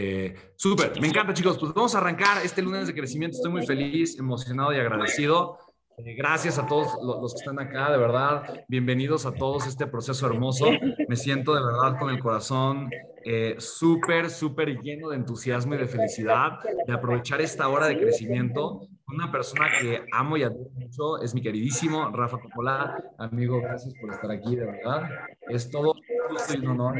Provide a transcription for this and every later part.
Eh, Súper, me encanta chicos. Pues vamos a arrancar este lunes de crecimiento. Estoy muy feliz, emocionado y agradecido. Eh, gracias a todos los que están acá, de verdad. Bienvenidos a todos este proceso hermoso. Me siento de verdad con el corazón eh, súper, súper lleno de entusiasmo y de felicidad de aprovechar esta hora de crecimiento. Una persona que amo y admiro mucho es mi queridísimo Rafa Coppola. Amigo, gracias por estar aquí, de verdad. Es todo un honor.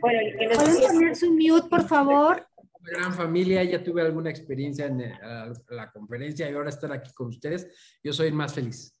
¿Pueden poner su mute, por favor? gran familia, ya tuve alguna experiencia en eh, la conferencia y ahora estar aquí con ustedes, yo soy más feliz.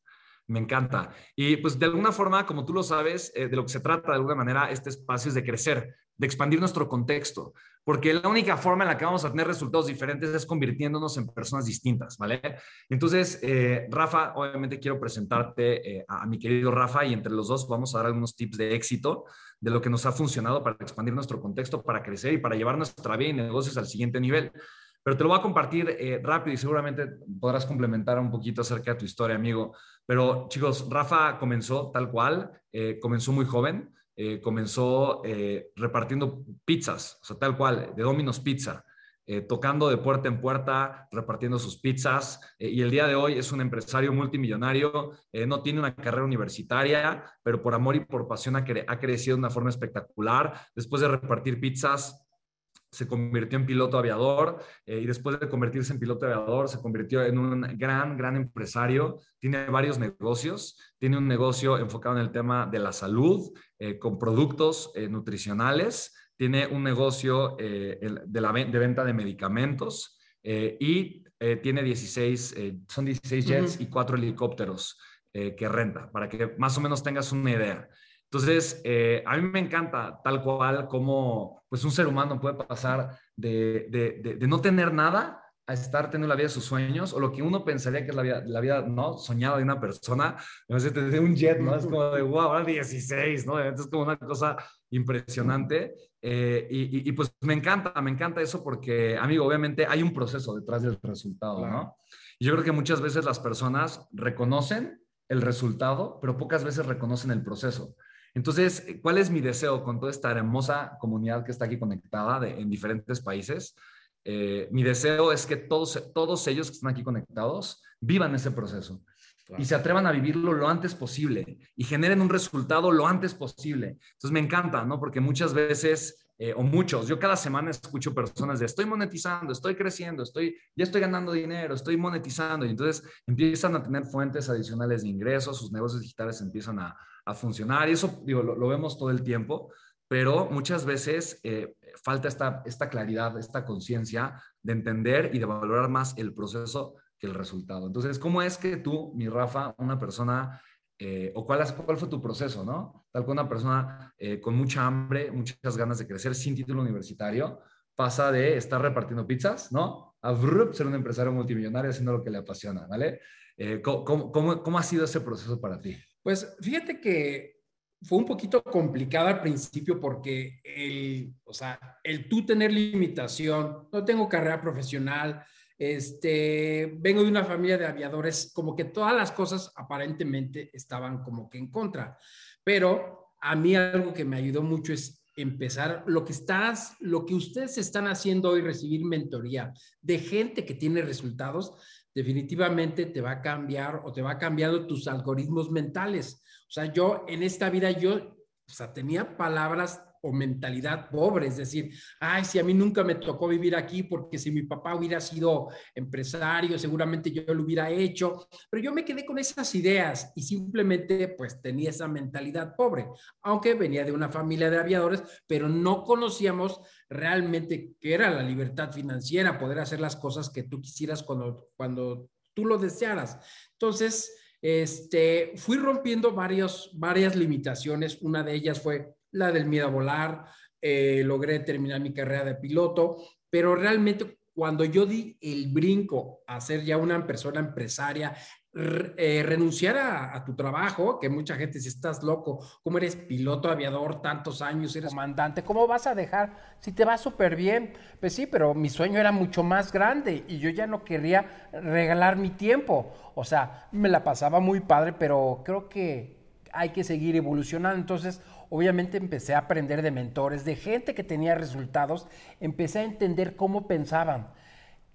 Me encanta. Y pues de alguna forma, como tú lo sabes, eh, de lo que se trata de alguna manera este espacio es de crecer, de expandir nuestro contexto, porque la única forma en la que vamos a tener resultados diferentes es convirtiéndonos en personas distintas, ¿vale? Entonces, eh, Rafa, obviamente quiero presentarte a, a mi querido Rafa y entre los dos vamos a dar algunos tips de éxito de lo que nos ha funcionado para expandir nuestro contexto, para crecer y para llevar nuestra vida y negocios al siguiente nivel. Pero te lo voy a compartir eh, rápido y seguramente podrás complementar un poquito acerca de tu historia, amigo. Pero chicos, Rafa comenzó tal cual, eh, comenzó muy joven, eh, comenzó repartiendo pizzas, o sea, tal cual, de Domino's Pizza. Eh, tocando de puerta en puerta, repartiendo sus pizzas. Eh, y el día de hoy es un empresario multimillonario, eh, no tiene una carrera universitaria, pero por amor y por pasión ha, ha, crecido de una forma espectacular. Después de repartir pizzas, se convirtió en piloto aviador y después de convertirse en piloto aviador, se convirtió en un gran, gran empresario. Tiene varios negocios. Tiene un negocio enfocado en el tema de la salud, con productos nutricionales tiene un negocio eh, de, la, de venta de medicamentos eh, y eh, tiene 16, son 16 jets y cuatro helicópteros que renta, para que más o menos tengas una idea. Entonces, a mí me encanta tal cual como pues, un ser humano puede pasar de, de, de no tener nada a estar teniendo la vida de sus sueños, o lo que uno pensaría que es la vida, la vida ¿no? soñada de una persona, de un jet, ¿no? Es como de, wow, ahora 16, ¿no? Es como una cosa impresionante. Eh, y, y, pues me encanta, me encanta eso porque, amigo, obviamente hay un proceso detrás del resultado, ¿no? Y yo creo que muchas veces las personas reconocen el resultado, pero pocas veces reconocen el proceso. Entonces, ¿cuál es mi deseo con toda esta hermosa comunidad que está aquí conectada de, en diferentes países? Eh, mi deseo es que todos, todos ellos que están aquí conectados vivan ese proceso y se atrevan a vivirlo lo antes posible y generen un resultado lo antes posible. Entonces me encanta, ¿no? Porque muchas veces, eh, o muchos, yo cada semana escucho personas de estoy monetizando, estoy creciendo, estoy, ya estoy ganando dinero, estoy monetizando y entonces empiezan a tener fuentes adicionales de ingresos, sus negocios digitales empiezan a, a funcionar y eso, digo, lo, vemos todo el tiempo pero muchas veces eh, falta esta, esta claridad, esta conciencia de entender y de valorar más el proceso que el resultado. Entonces, ¿cómo es que tú, mi Rafa, una persona, eh, o cuál, cuál fue tu proceso, ¿no? Tal cual una persona eh, con mucha hambre, muchas ganas de crecer sin título universitario, pasa de estar repartiendo pizzas, ¿no? A ser un empresario multimillonario haciendo lo que le apasiona, ¿vale? ¿cómo, cómo, cómo ha sido ese proceso para ti? Pues fíjate que fue un poquito complicado al principio porque el, o sea, el tú tener limitación, no tengo carrera profesional, este, vengo de una familia de aviadores, como que todas las cosas aparentemente estaban como que en contra. Pero a mí algo que me ayudó mucho es empezar lo que estás, lo que ustedes están haciendo hoy, recibir mentoría de gente que tiene resultados, definitivamente te va a cambiar o te va cambiando tus algoritmos mentales. O sea, yo en esta vida, yo, o sea, tenía palabras o mentalidad pobre, es decir, ay, si a mí nunca me tocó vivir aquí porque si mi papá hubiera sido empresario, seguramente yo lo hubiera hecho, pero yo me quedé con esas ideas y simplemente pues tenía esa mentalidad pobre, aunque venía de una familia de aviadores, pero no conocíamos realmente qué era la libertad financiera, poder hacer las cosas que tú quisieras cuando, cuando tú lo desearas. Entonces, este, fui rompiendo varios, varias limitaciones. Una de ellas fue la del miedo a volar. Eh, logré terminar mi carrera de piloto, pero realmente cuando yo di el brinco a ser ya una persona empresaria, eh, renunciar a, tu trabajo, que mucha gente si estás loco, ¿cómo eres piloto aviador tantos años, eres comandante? ¿Cómo vas a dejar si te va súper bien? Pues sí, pero mi sueño era mucho más grande y yo ya no quería regalar mi tiempo. O sea, me la pasaba muy padre, pero creo que hay que seguir evolucionando. Entonces, obviamente empecé a aprender de mentores, de gente que tenía resultados, empecé a entender cómo pensaban.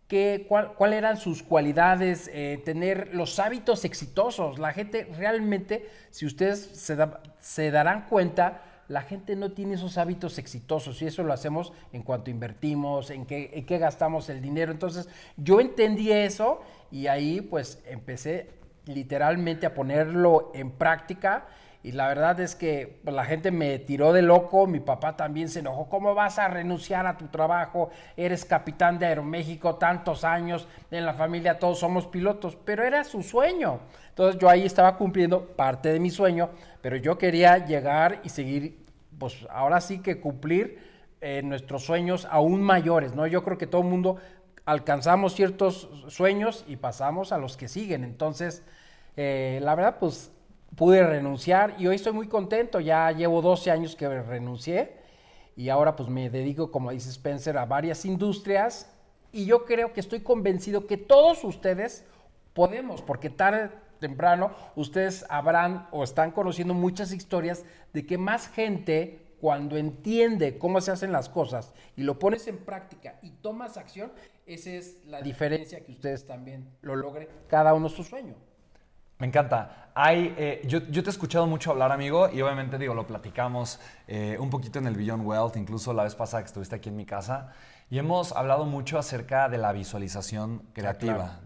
Qué, cuál, eran sus cualidades, eh, tener los hábitos exitosos. La gente realmente, si ustedes se, se darán cuenta, la gente no tiene esos hábitos exitosos y eso lo hacemos en cuanto invertimos, en qué, en qué gastamos el dinero. Entonces yo entendí eso y ahí pues empecé literalmente a ponerlo en práctica y la verdad es que pues, la gente me tiró de loco, mi papá también se enojó, ¿cómo vas a renunciar a tu trabajo? Eres capitán de Aeroméxico tantos años, en la familia todos somos pilotos, pero era su sueño. Entonces yo ahí estaba cumpliendo parte de mi sueño, pero yo quería llegar y seguir pues ahora sí que cumplir eh, nuestros sueños aún mayores, ¿no? Yo creo que todo el mundo alcanzamos ciertos sueños y pasamos a los que siguen. Entonces, eh, la verdad, pues pude renunciar y hoy estoy muy contento. Ya llevo 12 años que renuncié y ahora pues me dedico, como dice Spencer, a varias industrias y yo creo que estoy convencido que todos ustedes podemos, porque tarde temprano, ustedes habrán o están conociendo muchas historias de que más gente cuando entiende cómo se hacen las cosas y lo pones en práctica y tomas acción, esa es la diferencia que ustedes también lo logren, cada uno su sueño. Me encanta. Hay, eh, yo, te he escuchado mucho hablar, amigo, y obviamente digo, lo platicamos eh, un poquito en el Beyond Wealth, incluso la vez pasada que estuviste aquí en mi casa, y hemos hablado mucho acerca de la visualización ah, creativa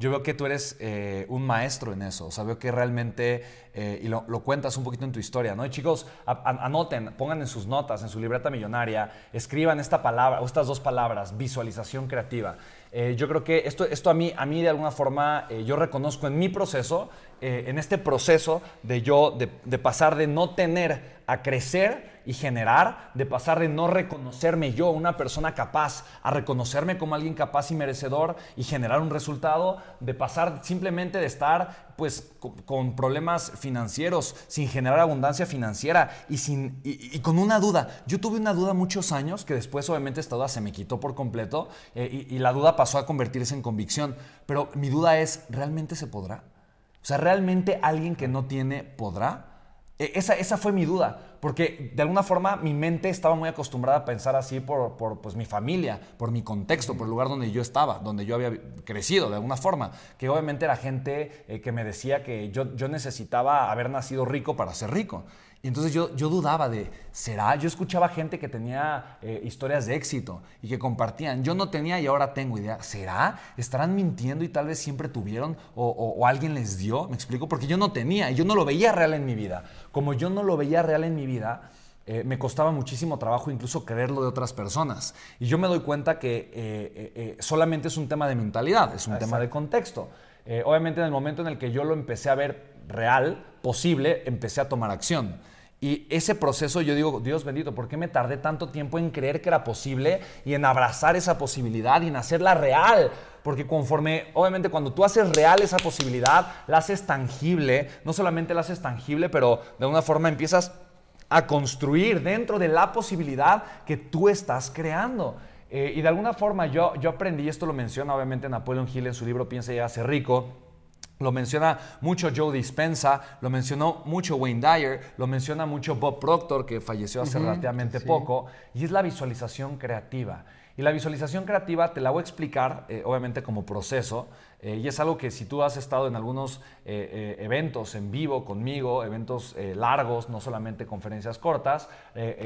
yo veo que tú eres eh, un maestro en eso. O sea, veo que realmente, y lo, cuentas un poquito en tu historia, ¿no? Y chicos, anoten, pongan en sus notas, en su libreta millonaria, escriban esta palabra, o estas dos palabras, visualización creativa. Eh, yo creo que esto, esto a, mí, a mí de alguna forma yo reconozco en mi proceso, en este proceso de yo, de pasar de no tener a crecer y generar, de pasar de no reconocerme yo, una persona capaz, a reconocerme como alguien capaz y merecedor y generar un resultado, de pasar simplemente de estar pues con, problemas financieros, sin generar abundancia financiera y, sin, y, con una duda. Yo tuve una duda muchos años que después obviamente esta duda se me quitó por completo eh, y, y la duda pasó a convertirse en convicción. Pero mi duda es, ¿realmente se podrá? O sea, ¿realmente alguien que no tiene podrá? E, esa, esa fue mi duda porque de alguna forma mi mente estaba muy acostumbrada a pensar así por, pues, mi familia, por mi contexto, por el lugar donde yo estaba, donde yo había crecido de alguna forma, que obviamente era gente eh, que me decía que yo, yo necesitaba haber nacido rico para ser rico. Y entonces yo, yo dudaba de, ¿será? Yo escuchaba gente que tenía eh, historias de éxito y que compartían. Yo no tenía y ahora tengo idea. ¿Será? ¿Estarán mintiendo y tal vez siempre tuvieron o, alguien les dio? ¿Me explico? Porque yo no tenía y yo no lo veía real en mi vida. Como yo no lo veía real en mi vida, eh, me costaba muchísimo trabajo incluso creerlo de otras personas. Y yo me doy cuenta que eh, solamente es un tema de mentalidad, es un tema de contexto. obviamente en el momento en el que yo lo empecé a ver real, posible, empecé a tomar acción. Y ese proceso yo digo, Dios bendito, ¿por qué me tardé tanto tiempo en creer que era posible y en abrazar esa posibilidad y en hacerla real? Porque conforme, obviamente cuando tú haces real esa posibilidad, la haces tangible, no solamente la haces tangible, pero de alguna forma empiezas a construir dentro de la posibilidad que tú estás creando. Eh, y de alguna forma yo, yo aprendí, y esto lo menciona obviamente Napoleon Hill en su libro Piensa y hace rico, lo menciona mucho Joe Dispensa, lo mencionó mucho Wayne Dyer, lo menciona mucho Bob Proctor, que falleció hace relativamente poco, y es la visualización creativa. Y la visualización creativa te la voy a explicar, eh, obviamente, como proceso, eh, y es algo que si tú has estado en algunos eh, eventos en vivo conmigo, eventos largos, no solamente conferencias cortas,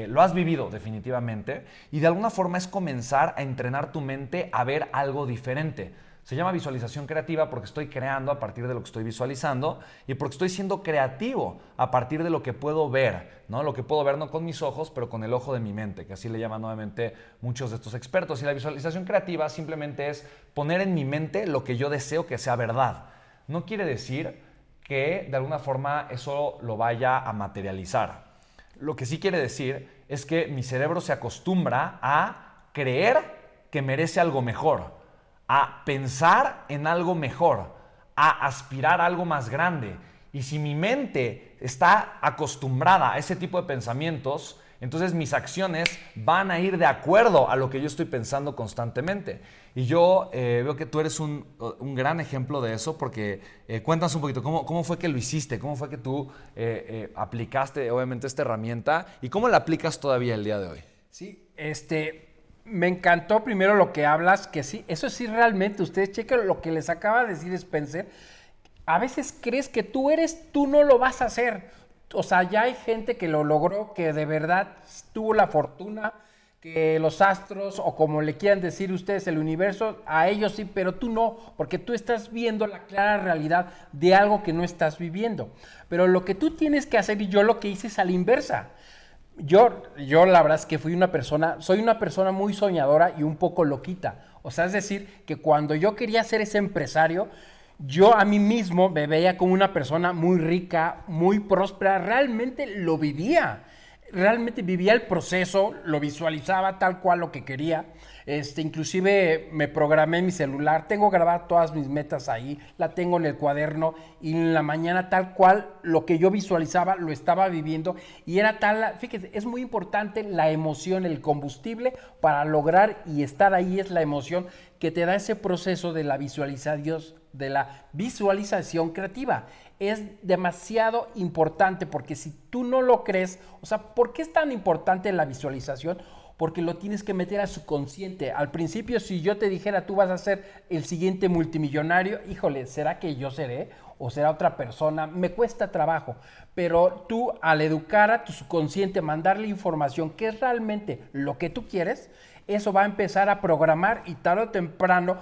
lo has vivido definitivamente, y de alguna forma es comenzar a entrenar tu mente a ver algo diferente. Se llama visualización creativa porque estoy creando a partir de lo que estoy visualizando y porque estoy siendo creativo a partir de lo que puedo ver, ¿no? Lo que puedo ver no con mis ojos, pero con el ojo de mi mente, que así le llaman nuevamente muchos de estos expertos. Y la visualización creativa simplemente es poner en mi mente lo que yo deseo que sea verdad. No quiere decir que de alguna forma eso lo vaya a materializar. Lo que sí quiere decir es que mi cerebro se acostumbra a creer que merece algo mejor a pensar en algo mejor, a aspirar a algo más grande. Y si mi mente está acostumbrada a ese tipo de pensamientos, Entonces mis acciones van a ir de acuerdo a lo que yo estoy pensando constantemente. Y yo eh, veo que tú eres un, gran ejemplo de eso porque eh, cuéntanos un poquito, ¿cómo, ¿cómo, fue que lo hiciste? ¿Cómo fue que tú eh, aplicaste obviamente esta herramienta y cómo la aplicas todavía el día de hoy? Sí, este, me encantó primero lo que hablas, que sí, eso sí realmente, ustedes chequen lo que les acaba de decir Spencer, a veces crees que tú eres, tú no lo vas a hacer. O sea, ya hay gente que lo logró, que de verdad tuvo la fortuna, que los astros, o como le quieran decir ustedes, el universo, a ellos sí, pero tú no, porque tú estás viendo la clara realidad de algo que no estás viviendo. Pero lo que tú tienes que hacer, y yo lo que hice es a la inversa. Yo, yo la verdad es que fui una persona, soy una persona muy soñadora y un poco loquita. O sea, es decir, que cuando yo quería ser ese empresario, yo a mí mismo me veía como una persona muy rica, muy próspera, realmente lo vivía realmente vivía el proceso, lo visualizaba tal cual lo que quería. Este, inclusive me programé mi celular, tengo grabadas todas mis metas ahí, la tengo en el cuaderno y en la mañana tal cual lo que yo visualizaba lo estaba viviendo y era tal, fíjese, es muy importante la emoción, el combustible para lograr y estar ahí es la emoción que te da ese proceso de la visualización, de la visualización creativa es demasiado importante porque si tú no lo crees, o sea, ¿por qué es tan importante la visualización? Porque lo tienes que meter a su consciente. Al principio, si yo te dijera, tú vas a ser el siguiente multimillonario, híjole, ¿será que yo seré? ¿O será otra persona? Me cuesta trabajo. Pero tú, al educar a tu subconsciente, mandarle información que es realmente lo que tú quieres, eso va a empezar a programar y tarde o temprano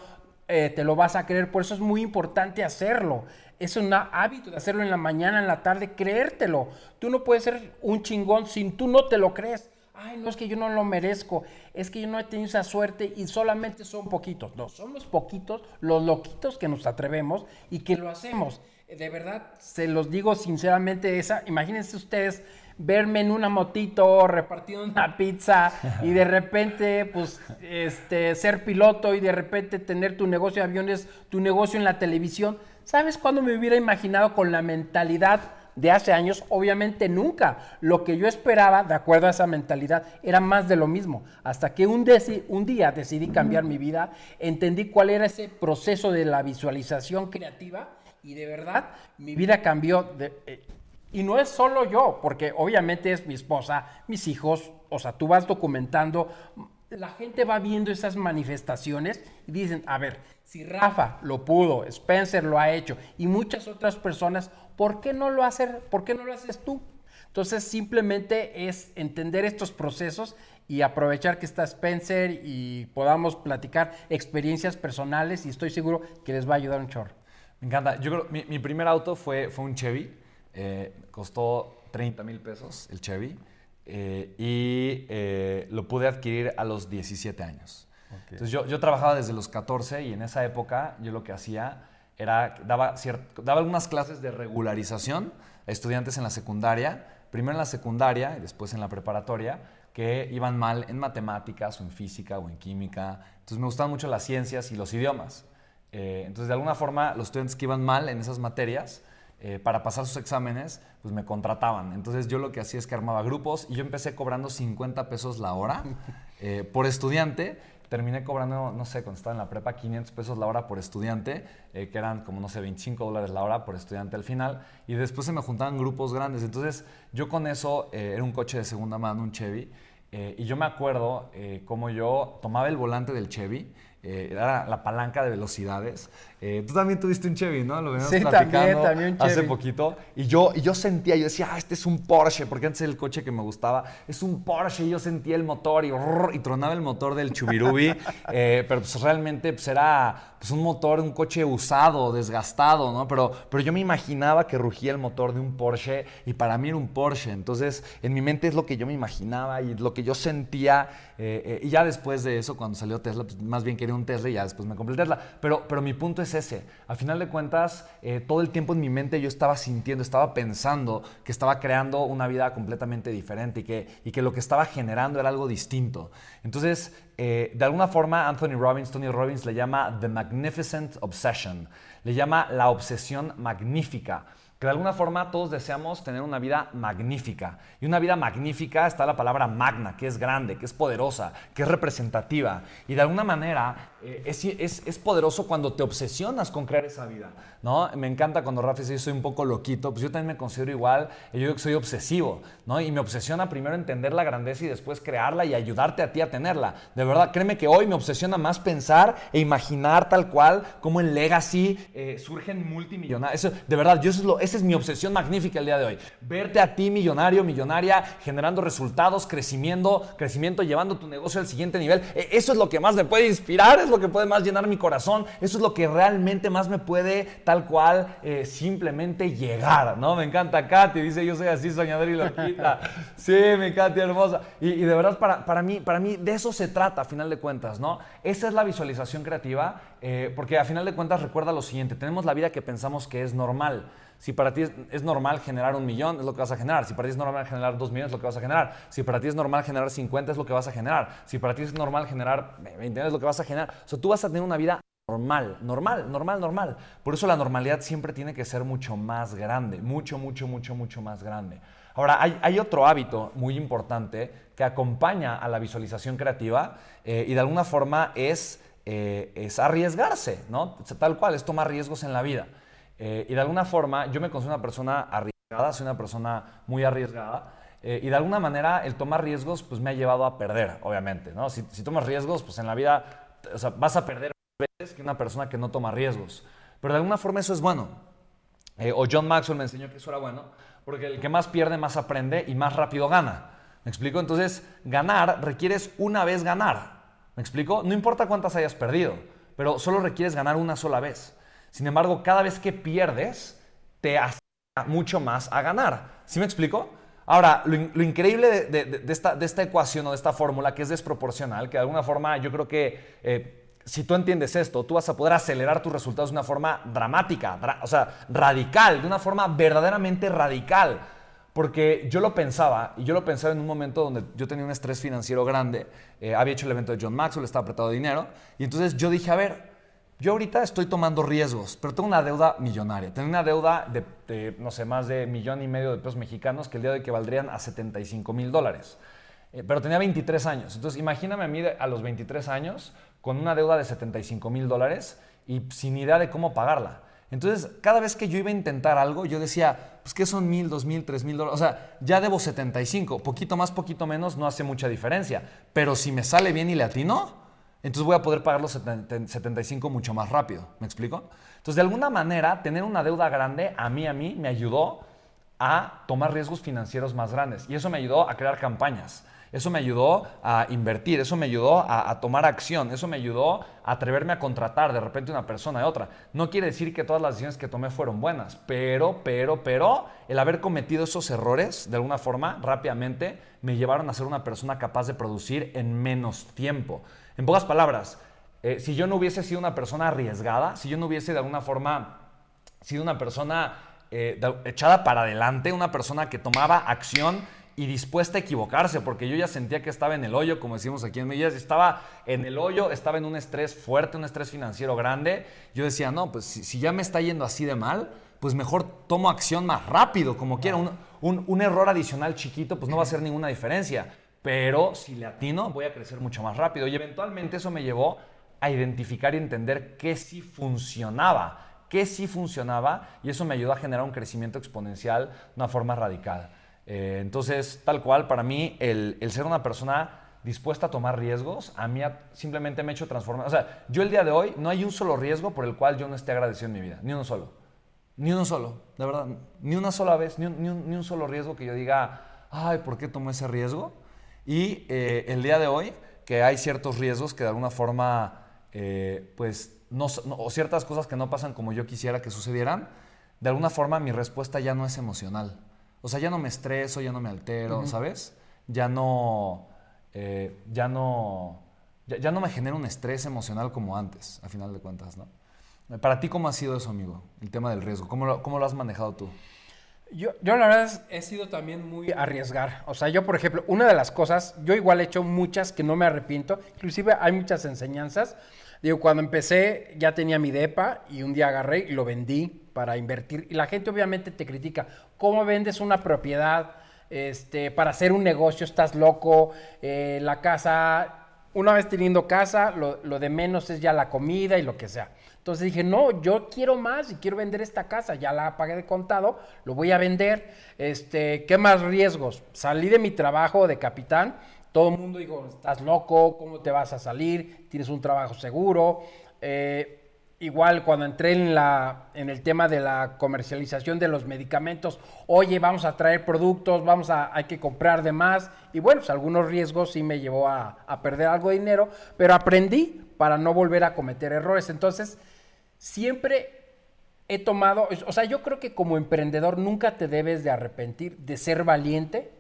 eh, te lo vas a creer. Por eso es muy importante hacerlo. Es un hábito de hacerlo en la mañana, en la tarde, creértelo. Tú no puedes ser un chingón sin tú no te lo crees. Ay, no es que yo no lo merezco, es que yo no he tenido esa suerte y solamente son poquitos. No, son los poquitos, los loquitos que nos atrevemos y que lo hacemos. De verdad, se los digo sinceramente, esa, imagínense ustedes verme en una motito repartiendo una pizza y de repente, pues, este, ser piloto y de repente tener tu negocio de aviones, tu negocio en la televisión. ¿Sabes cuándo me hubiera imaginado con la mentalidad de hace años? Obviamente nunca. Lo que yo esperaba, de acuerdo a esa mentalidad, era más de lo mismo. Hasta que un, día decidí cambiar mi vida, entendí cuál era ese proceso de la visualización creativa y de verdad mi vida cambió. Eh, y no es solo yo, porque obviamente es mi esposa, mis hijos, o sea, tú vas documentando, la gente va viendo esas manifestaciones y dicen, a ver, si Rafa lo pudo, Spencer lo ha hecho y muchas otras personas, ¿por qué no lo hacer? ¿Por qué no lo haces tú? Entonces simplemente es entender estos procesos y aprovechar que está Spencer y podamos platicar experiencias personales y estoy seguro que les va a ayudar un chorro. Me encanta. Yo creo mi, primer auto fue, fue un Chevy. Eh, costó 30 mil pesos el Chevy eh, y eh, lo pude adquirir a los 17 años. Entonces yo, yo, trabajaba desde los 14 y en esa época yo lo que hacía era, daba, daba algunas clases de regularización a estudiantes en la secundaria, primero en la secundaria y después en la preparatoria, que iban mal en matemáticas o en física o en química. Entonces me gustaban mucho las ciencias y los idiomas. entonces de alguna forma los estudiantes que iban mal en esas materias, eh, para pasar sus exámenes, pues me contrataban. Entonces yo lo que hacía es que armaba grupos y yo empecé cobrando 50 pesos la hora eh, por estudiante. Terminé cobrando, no sé, cuando estaba en la prepa, 500 pesos la hora por estudiante, eh, que eran como, no sé, 25 dólares la hora por estudiante al final. Y después se me juntaban grupos grandes. Entonces yo con eso, era un coche de segunda mano, un Chevy. y yo me acuerdo cómo yo tomaba el volante del Chevy, era la palanca de velocidades, eh, tú también tuviste un Chevy, ¿no? Lo venimos sí, platicando también, hace poquito. Y yo, y yo sentía, yo decía, ah, este es un Porsche, porque antes era el coche que me gustaba. Es un Porsche, y yo sentía el motor y, y tronaba el motor del Chubirubi. eh, pero pues realmente pues, era pues, un motor, un coche usado, desgastado, ¿no? Pero, pero yo me imaginaba que rugía el motor de un Porsche y para mí era un Porsche. Entonces, en mi mente es lo que yo me imaginaba y lo que yo sentía. Eh, eh, y ya después de eso, cuando salió Tesla, pues, más bien quería un Tesla y ya después me compré el Tesla. Pero, pero mi punto es ese. A final de cuentas, eh, todo el tiempo en mi mente yo estaba sintiendo, estaba pensando que estaba creando una vida completamente diferente y que, y que lo que estaba generando era algo distinto. Entonces, eh, de alguna forma, Anthony Robbins, Tony Robbins le llama The Magnificent Obsession, le llama la obsesión magnífica. que de alguna forma todos deseamos tener una vida magnífica. Y una vida magnífica está la palabra magna, que es grande, que es poderosa, que es representativa. Y de alguna manera eh, es, poderoso cuando te obsesionas con crear esa vida. ¿no? Me encanta cuando Rafa dice, yo soy un poco loquito, pues yo también me considero igual, yo digo que soy obsesivo, ¿no? Y me obsesiona primero entender la grandeza y después crearla y ayudarte a ti a tenerla. De verdad, créeme que hoy me obsesiona más pensar e imaginar tal cual como en Legacy eh, surgen multimillonarios. de verdad, yo eso es lo, esa es mi obsesión magnífica el día de hoy. Verte a ti millonario, millonaria, generando resultados, crecimiento, crecimiento, llevando tu negocio al siguiente nivel. E, eso es lo que más me puede inspirar, es lo que puede más llenar mi corazón, eso es lo que realmente más me puede tal cual eh, simplemente llegar, ¿no? Me encanta Katy, dice yo soy así soñador y loquita. Sí, mi Katy hermosa. Y, de verdad para, para, mí, para mí de eso se trata a final de cuentas, ¿no? Esa es la visualización creativa, eh, porque a final de cuentas recuerda lo siguiente, tenemos la vida que pensamos que es normal. Si para ti es, normal generar un millón, es lo que vas a generar. Si para ti es normal generar dos millones, es lo que vas a generar. Si para ti es normal generar 50, es lo que vas a generar. Si para ti es normal generar 20, es lo que vas a generar. O sea, tú vas a tener una vida normal, normal, normal, normal. Por eso la normalidad siempre tiene que ser mucho más grande, mucho, mucho, mucho, mucho más grande. Ahora, hay, otro hábito muy importante que acompaña a la visualización creativa eh, y de alguna forma es, eh, es arriesgarse, ¿no? Tal cual, es tomar riesgos en la vida. Eh, y de alguna forma, yo me considero una persona arriesgada, soy una persona muy arriesgada. Eh, y de alguna manera, el tomar riesgos, pues me ha llevado a perder, obviamente. ¿no? Si, tomas riesgos, pues en la vida o sea, vas a perder más veces que una persona que no toma riesgos. Pero de alguna forma eso es bueno. Eh, o John Maxwell me enseñó que eso era bueno, porque el que más pierde, más aprende y más rápido gana. ¿Me explico? Entonces, ganar requieres una vez ganar. ¿Me explico? No importa cuántas hayas perdido, pero solo requieres ganar una sola vez. Sin embargo, cada vez que pierdes, te hace mucho más a ganar. ¿Sí me explico? Ahora, lo, increíble de, esta, ecuación o de esta fórmula que es desproporcional, que de alguna forma yo creo que eh, si tú entiendes esto, tú vas a poder acelerar tus resultados de una forma dramática, o sea, radical, de una forma verdaderamente radical. Porque yo lo pensaba, y yo lo pensaba en un momento donde yo tenía un estrés financiero grande, eh, había hecho el evento de John Maxwell, estaba apretado de dinero, y entonces yo dije, a ver, yo ahorita estoy tomando riesgos, pero tengo una deuda millonaria. Tengo una deuda de, no sé, más de millón y medio de pesos mexicanos que el día de hoy valdrían a 75 mil dólares. Eh, pero tenía 23 años. Entonces, imagíname a mí a los 23 años con una deuda de 75 mil dólares y sin idea de cómo pagarla. Entonces, cada vez que yo iba a intentar algo, yo decía, pues, ¿qué son mil, dos mil, tres mil dólares? O sea, ya debo 75. Poquito más, poquito menos, no hace mucha diferencia. Pero si me sale bien y le atino, entonces voy a poder pagar los 75 mucho más rápido. ¿Me explico? Entonces, de alguna manera, tener una deuda grande a mí, a mí, me ayudó a tomar riesgos financieros más grandes. Y eso me ayudó a crear campañas. Eso me ayudó a invertir, eso me ayudó a, tomar acción, eso me ayudó a atreverme a contratar de repente una persona de otra. No quiere decir que todas las decisiones que tomé fueron buenas, pero, pero, pero, el haber cometido esos errores de alguna forma rápidamente me llevaron a ser una persona capaz de producir en menos tiempo. En pocas palabras, eh, si yo no hubiese sido una persona arriesgada, si yo no hubiese de alguna forma sido una persona eh, echada para adelante, una persona que tomaba acción y dispuesta a equivocarse, porque yo ya sentía que estaba en el hoyo, como decimos aquí en Medellín, estaba en el hoyo, estaba en un estrés fuerte, un estrés financiero grande. Yo decía, no, pues si, ya me está yendo así de mal, pues mejor tomo acción más rápido, como quiera. Un, un error adicional chiquito, pues no va a hacer ninguna diferencia pero si le atino voy a crecer mucho más rápido. Y eventualmente eso me llevó a identificar y entender qué sí funcionaba, qué sí funcionaba, y eso me ayudó a generar un crecimiento exponencial de una forma radical. Eh, entonces, tal cual, para mí, el, ser una persona dispuesta a tomar riesgos, a mí simplemente me ha hecho transformar. O sea, yo el día de hoy no hay un solo riesgo por el cual yo no esté agradecido en mi vida, ni uno solo. Ni uno solo, de verdad. Ni una sola vez, ni un, ni un solo riesgo que yo diga, ay, ¿por qué tomé ese riesgo? Y eh, el día de hoy, que hay ciertos riesgos que de alguna forma, eh, pues, no, o ciertas cosas que no pasan como yo quisiera que sucedieran, de alguna forma mi respuesta ya no es emocional. O sea, ya no me estreso, ya no me altero, ¿sabes? Ya no, eh, ya no, ya, no me genera un estrés emocional como antes, a final de cuentas, ¿no? Para ti, ¿cómo ha sido eso, amigo? El tema del riesgo. ¿Cómo cómo lo has manejado tú? Yo, yo la verdad he sido también muy arriesgar. O sea, yo por ejemplo, una de las cosas, yo igual he hecho muchas que no me arrepiento. Inclusive hay muchas enseñanzas. Digo, cuando empecé ya tenía mi DEPA y un día agarré y lo vendí. para invertir. Y la gente obviamente te critica. ¿Cómo vendes una propiedad? Este, para hacer un negocio estás loco. Eh, la casa, una vez teniendo casa, lo, lo de menos es ya la comida y lo que sea. Entonces dije, no, yo quiero más y quiero vender esta casa, ya la pagué de contado, lo voy a vender. Este, ¿Qué más riesgos? Salí de mi trabajo de capitán, todo el mundo dijo, estás loco, ¿cómo te vas a salir? Tienes un trabajo seguro. Eh, igual cuando entré en, la, en el tema de la comercialización de los medicamentos, oye, vamos a traer productos, vamos a, hay que comprar de más. Y bueno, pues algunos riesgos sí me llevó a, a perder algo de dinero, pero aprendí para no volver a cometer errores. Entonces, siempre he tomado, o sea, yo creo que como emprendedor nunca te debes de arrepentir de ser valiente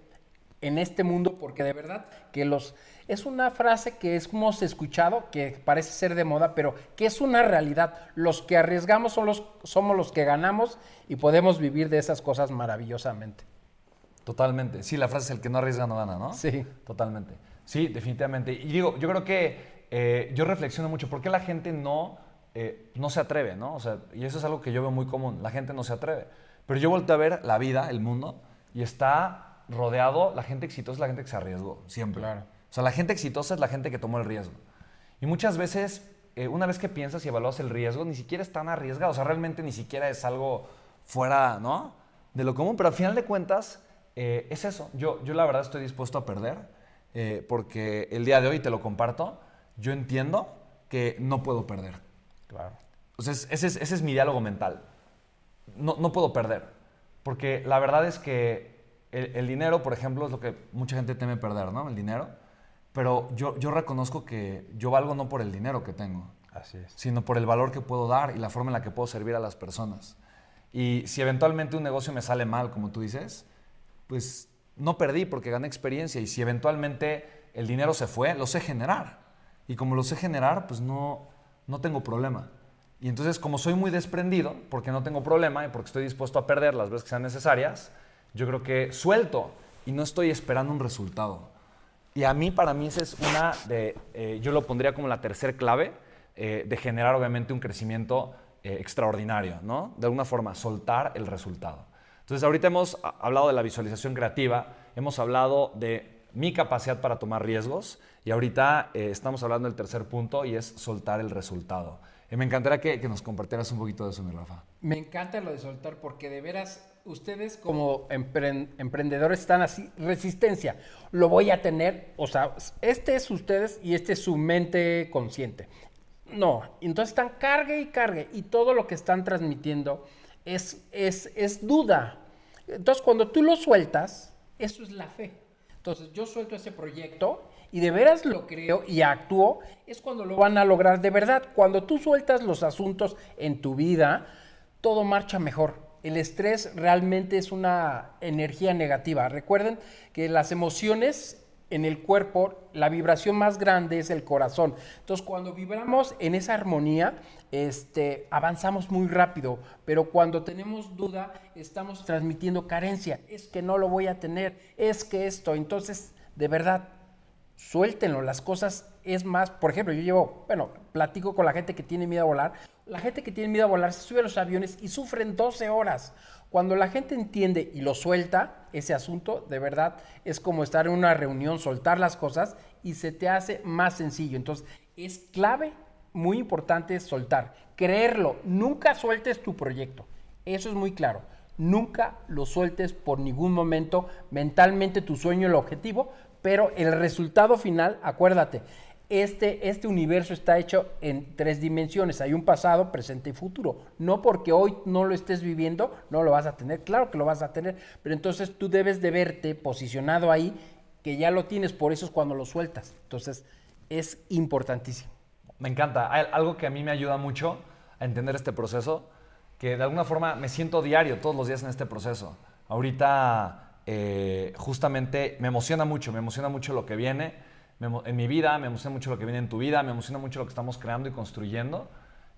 en este mundo, porque de verdad que los... Es una frase que hemos escuchado, que parece ser de moda, pero que es una realidad. Los que arriesgamos son los, somos los que ganamos y podemos vivir de esas cosas maravillosamente. Totalmente. Sí, la frase es el que no arriesga no gana, ¿no? Sí. Totalmente. Sí, definitivamente. Y digo, yo creo que eh, yo reflexiono mucho, ¿por qué la gente no eh, no se atreve, ¿no? O sea, y eso es algo que yo veo muy común, la gente no se atreve. Pero yo vuelto a ver la vida, el mundo, y está rodeado, la gente exitosa es la gente que se arriesgó, siempre. Claro. O sea, la gente exitosa es la gente que tomó el riesgo. Y muchas veces, eh, una vez que piensas y evalúas el riesgo, ni siquiera es tan arriesgado, o sea, realmente ni siquiera es algo fuera, ¿no? De lo común, pero al final de cuentas, eh, es eso. Yo, yo la verdad estoy dispuesto a perder, porque el día de hoy, te lo comparto, yo entiendo que no puedo perder. Claro. Entonces, ese es, ese es mi diálogo mental. No, no, puedo perder. Porque la verdad es que el, dinero, por ejemplo, es lo que mucha gente teme perder, ¿no? El dinero. Pero yo, yo reconozco que yo valgo no por el dinero que tengo. Así es. Sino por el valor que puedo dar y la forma en la que puedo servir a las personas. Y si eventualmente un negocio me sale mal, como tú dices, pues no perdí porque gané experiencia. Y si eventualmente el dinero se fue, lo sé generar. Y como lo sé generar, pues no, no tengo problema. Y entonces, como soy muy desprendido, porque no tengo problema y porque estoy dispuesto a perder las veces que sean necesarias, yo creo que suelto y no estoy esperando un resultado. Y a mí, para mí, esa es una de, eh, yo lo pondría como la tercera clave eh, de generar, obviamente, un crecimiento eh, extraordinario, ¿no? De alguna forma, soltar el resultado. Entonces, ahorita hemos hablado de la visualización creativa, hemos hablado de mi capacidad para tomar riesgos y ahorita eh, estamos hablando del tercer punto y es soltar el resultado. Y me encantaría que, nos compartieras un poquito de eso, mi Rafa. Me encanta lo de soltar porque de veras ustedes como emprendedores están así, resistencia, lo voy a tener, o sea, este es ustedes y este es su mente consciente. No, entonces están cargue y cargue y todo lo que están transmitiendo es, es, es duda. Entonces cuando tú lo sueltas, eso es la fe. Entonces yo suelto ese proyecto y de veras lo creo y actúo, es cuando lo van a lograr de verdad. Cuando tú sueltas los asuntos en tu vida, todo marcha mejor. El estrés realmente es una energía negativa. Recuerden que las emociones en el cuerpo, la vibración más grande es el corazón. Entonces, cuando vibramos en esa armonía, este, avanzamos muy rápido. Pero cuando tenemos duda, estamos transmitiendo carencia. Es que no lo voy a tener, es que esto. Entonces, de verdad, suéltenlo, las cosas es más, por ejemplo, yo llevo, bueno, platico con la gente que tiene miedo a volar, la gente que tiene miedo a volar se sube a los aviones y sufren 12 horas. Cuando la gente entiende y lo suelta, ese asunto, de verdad, es como estar en una reunión, soltar las cosas y se te hace más sencillo. Entonces, es clave, muy importante soltar, creerlo, nunca sueltes tu proyecto. Eso es muy claro. Nunca lo sueltes por ningún momento mentalmente tu sueño, el objetivo, pero el resultado final, acuérdate, este, este universo está hecho en tres dimensiones. Hay un pasado, presente y futuro. No porque hoy no lo estés viviendo, no lo vas a tener. Claro que lo vas a tener, pero entonces tú debes de verte posicionado ahí, que ya lo tienes, por eso es cuando lo sueltas. Entonces es importantísimo. Me encanta. Algo que a mí me ayuda mucho a entender este proceso, que de alguna forma me siento diario, todos los días en este proceso. Ahorita eh, justamente me emociona mucho, me emociona mucho lo que viene en mi vida, me emociona mucho lo que viene en tu vida, me emociona mucho lo que estamos creando y construyendo.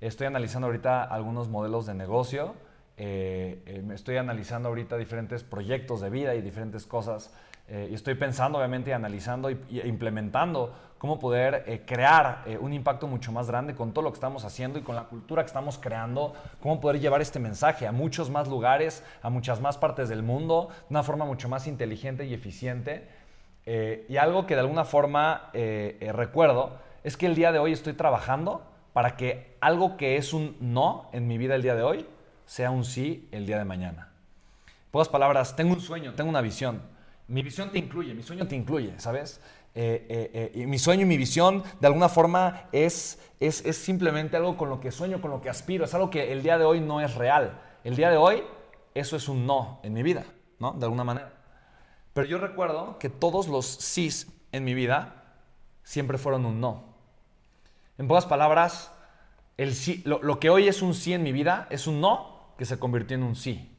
Estoy analizando ahorita algunos modelos de negocio, eh, eh, estoy analizando ahorita diferentes proyectos de vida y diferentes cosas y estoy pensando, obviamente, y analizando y, implementando cómo poder eh, crear eh, un impacto mucho más grande con todo lo que estamos haciendo y con la cultura que estamos creando, cómo poder llevar este mensaje a muchos más lugares, a muchas más partes del mundo, de una forma mucho más inteligente y eficiente. y algo que de alguna forma recuerdo es que el día de hoy estoy trabajando para que algo que es un no en mi vida el día de hoy sea un sí el día de mañana. En pocas palabras, tengo un sueño, tengo una visión mi visión te incluye, mi sueño te incluye, ¿sabes? Eh, eh, eh, y mi sueño y mi visión de alguna forma es, es, simplemente algo con lo que sueño, con lo que aspiro, es algo que el día de hoy no es real. El día de hoy eso es un no en mi vida, ¿no? De alguna manera. Pero yo recuerdo que todos los sís en mi vida siempre fueron un no. En pocas palabras, el sí, lo, lo que hoy es un sí en mi vida es un no que se convirtió en un sí.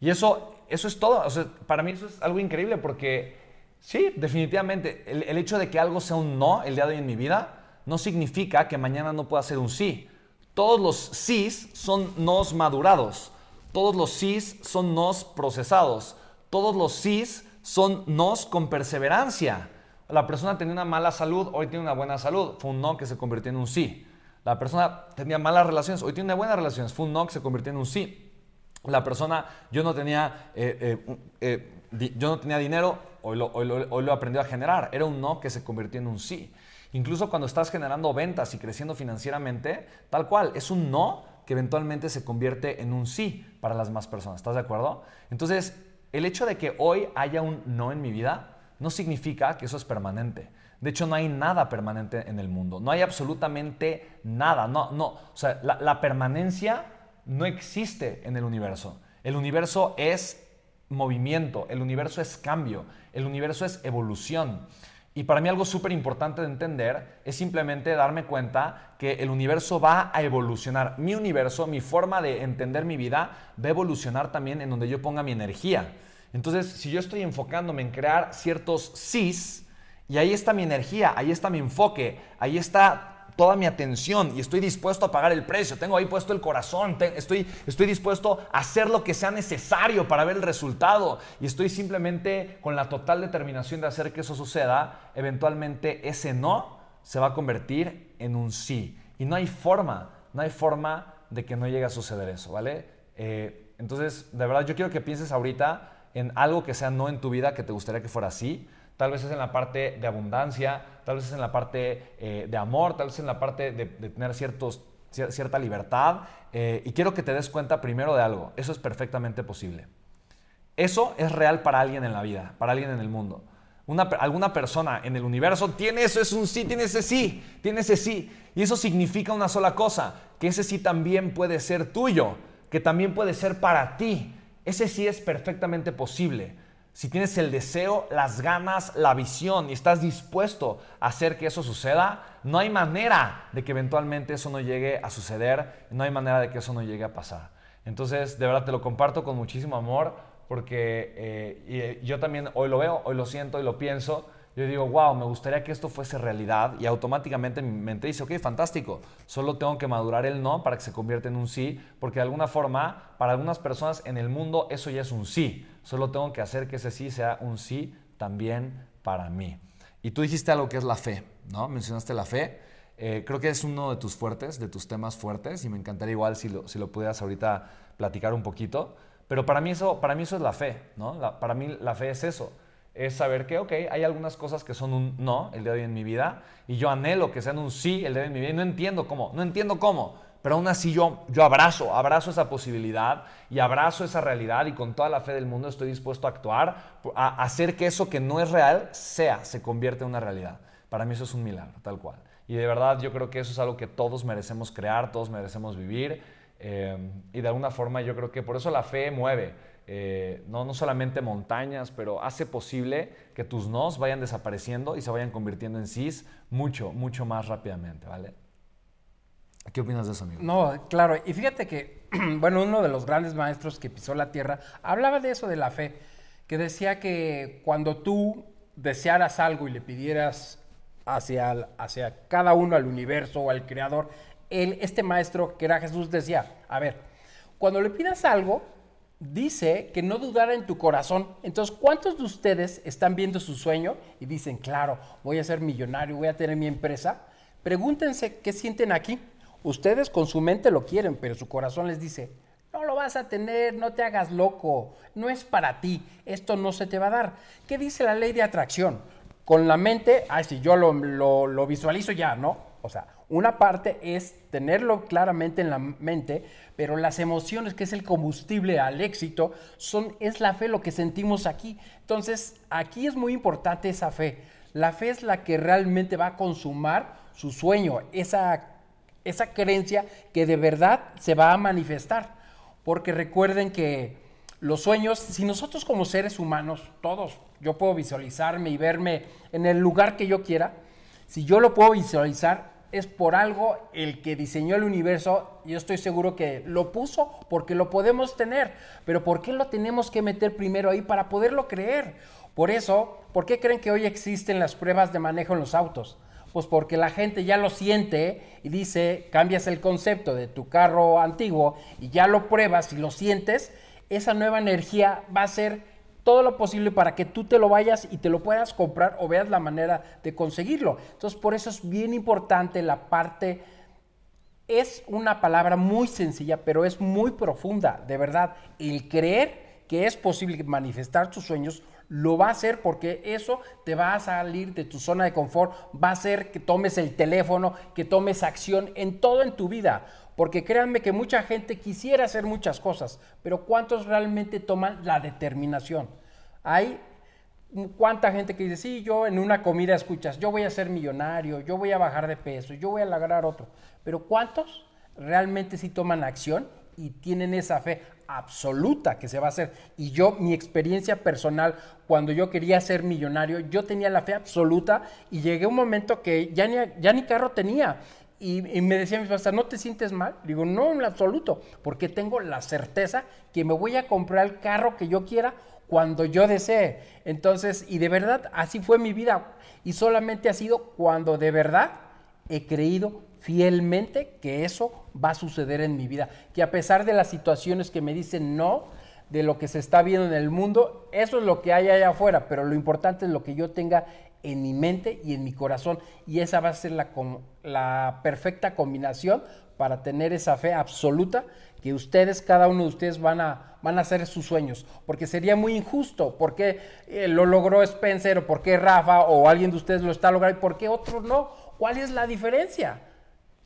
Y eso eso es todo. para mí eso es algo increíble porque sí, definitivamente, el, hecho de que algo sea un no el día de hoy en mi vida no significa que mañana no pueda ser un sí. Todos los sís son nos madurados. Todos los sís son nos procesados. Todos los sís son nos con perseverancia. La persona tenía una mala salud, hoy tiene una buena salud. Fue un no que se convirtió en un sí. La persona tenía malas relaciones, hoy tiene buenas relaciones. Fue un no que se convirtió en un sí la persona, yo no tenía, eh, eh, eh, yo no tenía dinero, hoy lo, hoy, aprendió a generar. Era un no que se convirtió en un sí. Incluso cuando estás generando ventas y creciendo financieramente, tal cual, es un no que eventualmente se convierte en un sí para las más personas. ¿Estás de acuerdo? Entonces, el hecho de que hoy haya un no en mi vida no significa que eso es permanente. De hecho, no hay nada permanente en el mundo. No hay absolutamente nada. No, no. O sea, la, la permanencia no existe en el universo. El universo es movimiento, el universo es cambio, el universo es evolución. Y para mí algo súper importante de entender es simplemente darme cuenta que el universo va a evolucionar. Mi universo, mi forma de entender mi vida va a evolucionar también en donde yo ponga mi energía. Entonces, si yo estoy enfocándome en crear ciertos sís, y ahí está mi energía, ahí está mi enfoque, ahí está toda mi atención y estoy dispuesto a pagar el precio. Tengo ahí puesto el corazón, estoy, estoy dispuesto a hacer lo que sea necesario para ver el resultado y estoy simplemente con la total determinación de hacer que eso suceda. Eventualmente ese no se va a convertir en un sí. Y no hay forma, no hay forma de que no llegue a suceder eso, ¿vale? Eh, entonces, de verdad, yo quiero que pienses ahorita en algo que sea no en tu vida que te gustaría que fuera así tal vez es en la parte de abundancia, tal vez es en la parte eh, de amor, tal vez es en la parte de, tener cierta libertad. Eh, y quiero que te des cuenta primero de algo, eso es perfectamente posible. Eso es real para alguien en la vida, para alguien en el mundo. Una, alguna persona en el universo tiene eso, es un sí, tiene ese sí, tiene ese sí. Y eso significa una sola cosa, que ese sí también puede ser tuyo, que también puede ser para ti. Ese sí es perfectamente posible si tienes el deseo, las ganas, la visión y estás dispuesto a hacer que eso suceda, no hay manera de que eventualmente eso no llegue a suceder, no hay manera de que eso no llegue a pasar. Entonces, de verdad te lo comparto con muchísimo amor porque eh, eh, yo también hoy lo veo, hoy lo siento, hoy lo pienso yo digo, wow, me gustaría que esto fuese realidad y automáticamente mi mente dice, ok, fantástico, solo tengo que madurar el no para que se convierta en un sí, porque de alguna forma, para algunas personas en el mundo eso ya es un sí, solo tengo que hacer que ese sí sea un sí también para mí. Y tú dijiste algo que es la fe, ¿no? Mencionaste la fe. Eh, creo que es uno de tus fuertes, de tus temas fuertes, y me encantaría igual si lo, si lo pudieras ahorita platicar un poquito. Pero para mí eso, para mí eso es la fe, ¿no? para mí la fe es eso es saber que, ok, hay algunas cosas que son un no el día de hoy en mi vida y yo anhelo que sean un sí el día de hoy en mi vida y no entiendo cómo, no entiendo cómo, pero aún así yo, yo abrazo, abrazo esa posibilidad y abrazo esa realidad y con toda la fe del mundo estoy dispuesto a actuar, a hacer que eso que no es real sea, se convierta en una realidad. Para mí eso es un milagro, tal cual. Y de verdad yo creo que eso es algo que todos merecemos crear, todos merecemos vivir eh, y de alguna forma yo creo que por eso la fe mueve eh, no, no solamente montañas, pero hace posible que tus nos vayan desapareciendo y se vayan convirtiendo en sis mucho, mucho más rápidamente, ¿vale? ¿Qué opinas de eso, amigo? No, claro, y fíjate que, bueno, uno de los grandes maestros que pisó la tierra hablaba de eso de la fe, que decía que cuando tú desearas algo y le pidieras hacia, hacia cada uno, al universo o al creador, él, este maestro que era Jesús decía, a ver, cuando le pidas algo, dice que no dudara en tu corazón. Entonces, ¿cuántos de ustedes están viendo su sueño y dicen, claro, voy a ser millonario, voy a tener mi empresa? Pregúntense qué sienten aquí. Ustedes con su mente lo quieren, pero su corazón les dice, no lo vas a tener, no te hagas loco, no es para ti, esto no se te va a dar. ¿Qué dice la ley de atracción? Con la mente, ay, si yo lo, lo visualizo ya, ¿no? O sea, una parte es tenerlo claramente en la mente, pero las emociones, que es el combustible al éxito, son, es la fe lo que sentimos aquí. Entonces, aquí es muy importante esa fe. La fe es la que realmente va a consumar su sueño, esa, esa creencia que de verdad se va a manifestar. Porque recuerden que los sueños, si nosotros como seres humanos, todos, yo puedo visualizarme y verme en el lugar que yo quiera, si yo lo puedo visualizar, es por algo el que diseñó el universo, yo estoy seguro que lo puso porque lo podemos tener, pero ¿por qué lo tenemos que meter primero ahí para poderlo creer? Por eso, ¿por qué creen que hoy existen las pruebas de manejo en los autos? Pues porque la gente ya lo siente y dice, cambias el concepto de tu carro antiguo y ya lo pruebas y lo sientes, esa nueva energía va a ser todo lo posible para que tú te lo vayas y te lo puedas comprar o veas la manera de conseguirlo. Entonces, por eso es bien importante la parte, es una palabra muy sencilla, pero es muy profunda, de verdad. El creer que es posible manifestar tus sueños, lo va a hacer porque eso te va a salir de tu zona de confort, va a hacer que tomes el teléfono, que tomes acción en todo en tu vida. Porque créanme que mucha gente quisiera hacer muchas cosas, pero ¿cuántos realmente toman la determinación? Hay cuánta gente que dice, sí, yo en una comida escuchas, yo voy a ser millonario, yo voy a bajar de peso, yo voy a lograr otro. Pero ¿cuántos realmente sí toman acción y tienen esa fe absoluta que se va a hacer? Y yo, mi experiencia personal, cuando yo quería ser millonario, yo tenía la fe absoluta y llegué un momento que ya ni, ya ni carro tenía y, me decía mi pastor, ¿no te sientes mal? Digo, no, en absoluto, porque tengo la certeza que me voy a comprar el carro que yo quiera cuando yo desee. Entonces, y de verdad, así fue mi vida. Y solamente ha sido cuando de verdad he creído fielmente que eso va a suceder en mi vida. Que a pesar de las situaciones que me dicen no, de lo que se está viendo en el mundo, eso es lo que hay allá afuera, pero lo importante es lo que yo tenga en mi mente y en mi corazón. Y esa va a ser la, perfecta combinación para tener esa fe absoluta que ustedes, cada uno de ustedes van a, van a hacer sus sueños. Porque sería muy injusto. ¿Por qué eh, lo logró Spencer o por qué Rafa o alguien de ustedes lo está logrando y por qué otros no? ¿Cuál es la diferencia?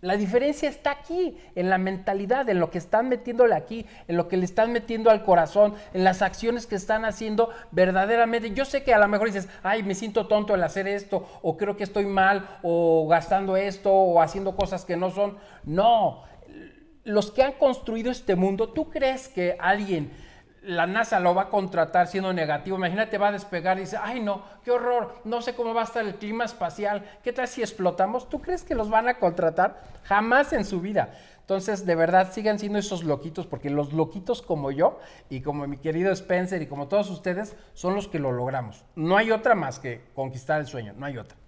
La diferencia está aquí, en la mentalidad, en lo que están metiéndole aquí, en lo que le están metiendo al corazón, en las acciones que están haciendo verdaderamente. Yo sé que a lo mejor dices, ay, me siento tonto al hacer esto, o creo que estoy mal, o gastando esto, o haciendo cosas que no son. No, los que han construido este mundo, ¿tú crees que alguien la NASA lo va a contratar siendo negativo. Imagínate, va a despegar y dice, ay no, qué horror, no sé cómo va a estar el clima espacial, ¿qué tal si explotamos? ¿Tú crees que los van a contratar? Jamás en su vida. Entonces, de verdad, sigan siendo esos loquitos, porque los loquitos como yo y como mi querido Spencer y como todos ustedes son los que lo logramos. No hay otra más que conquistar el sueño, no hay otra.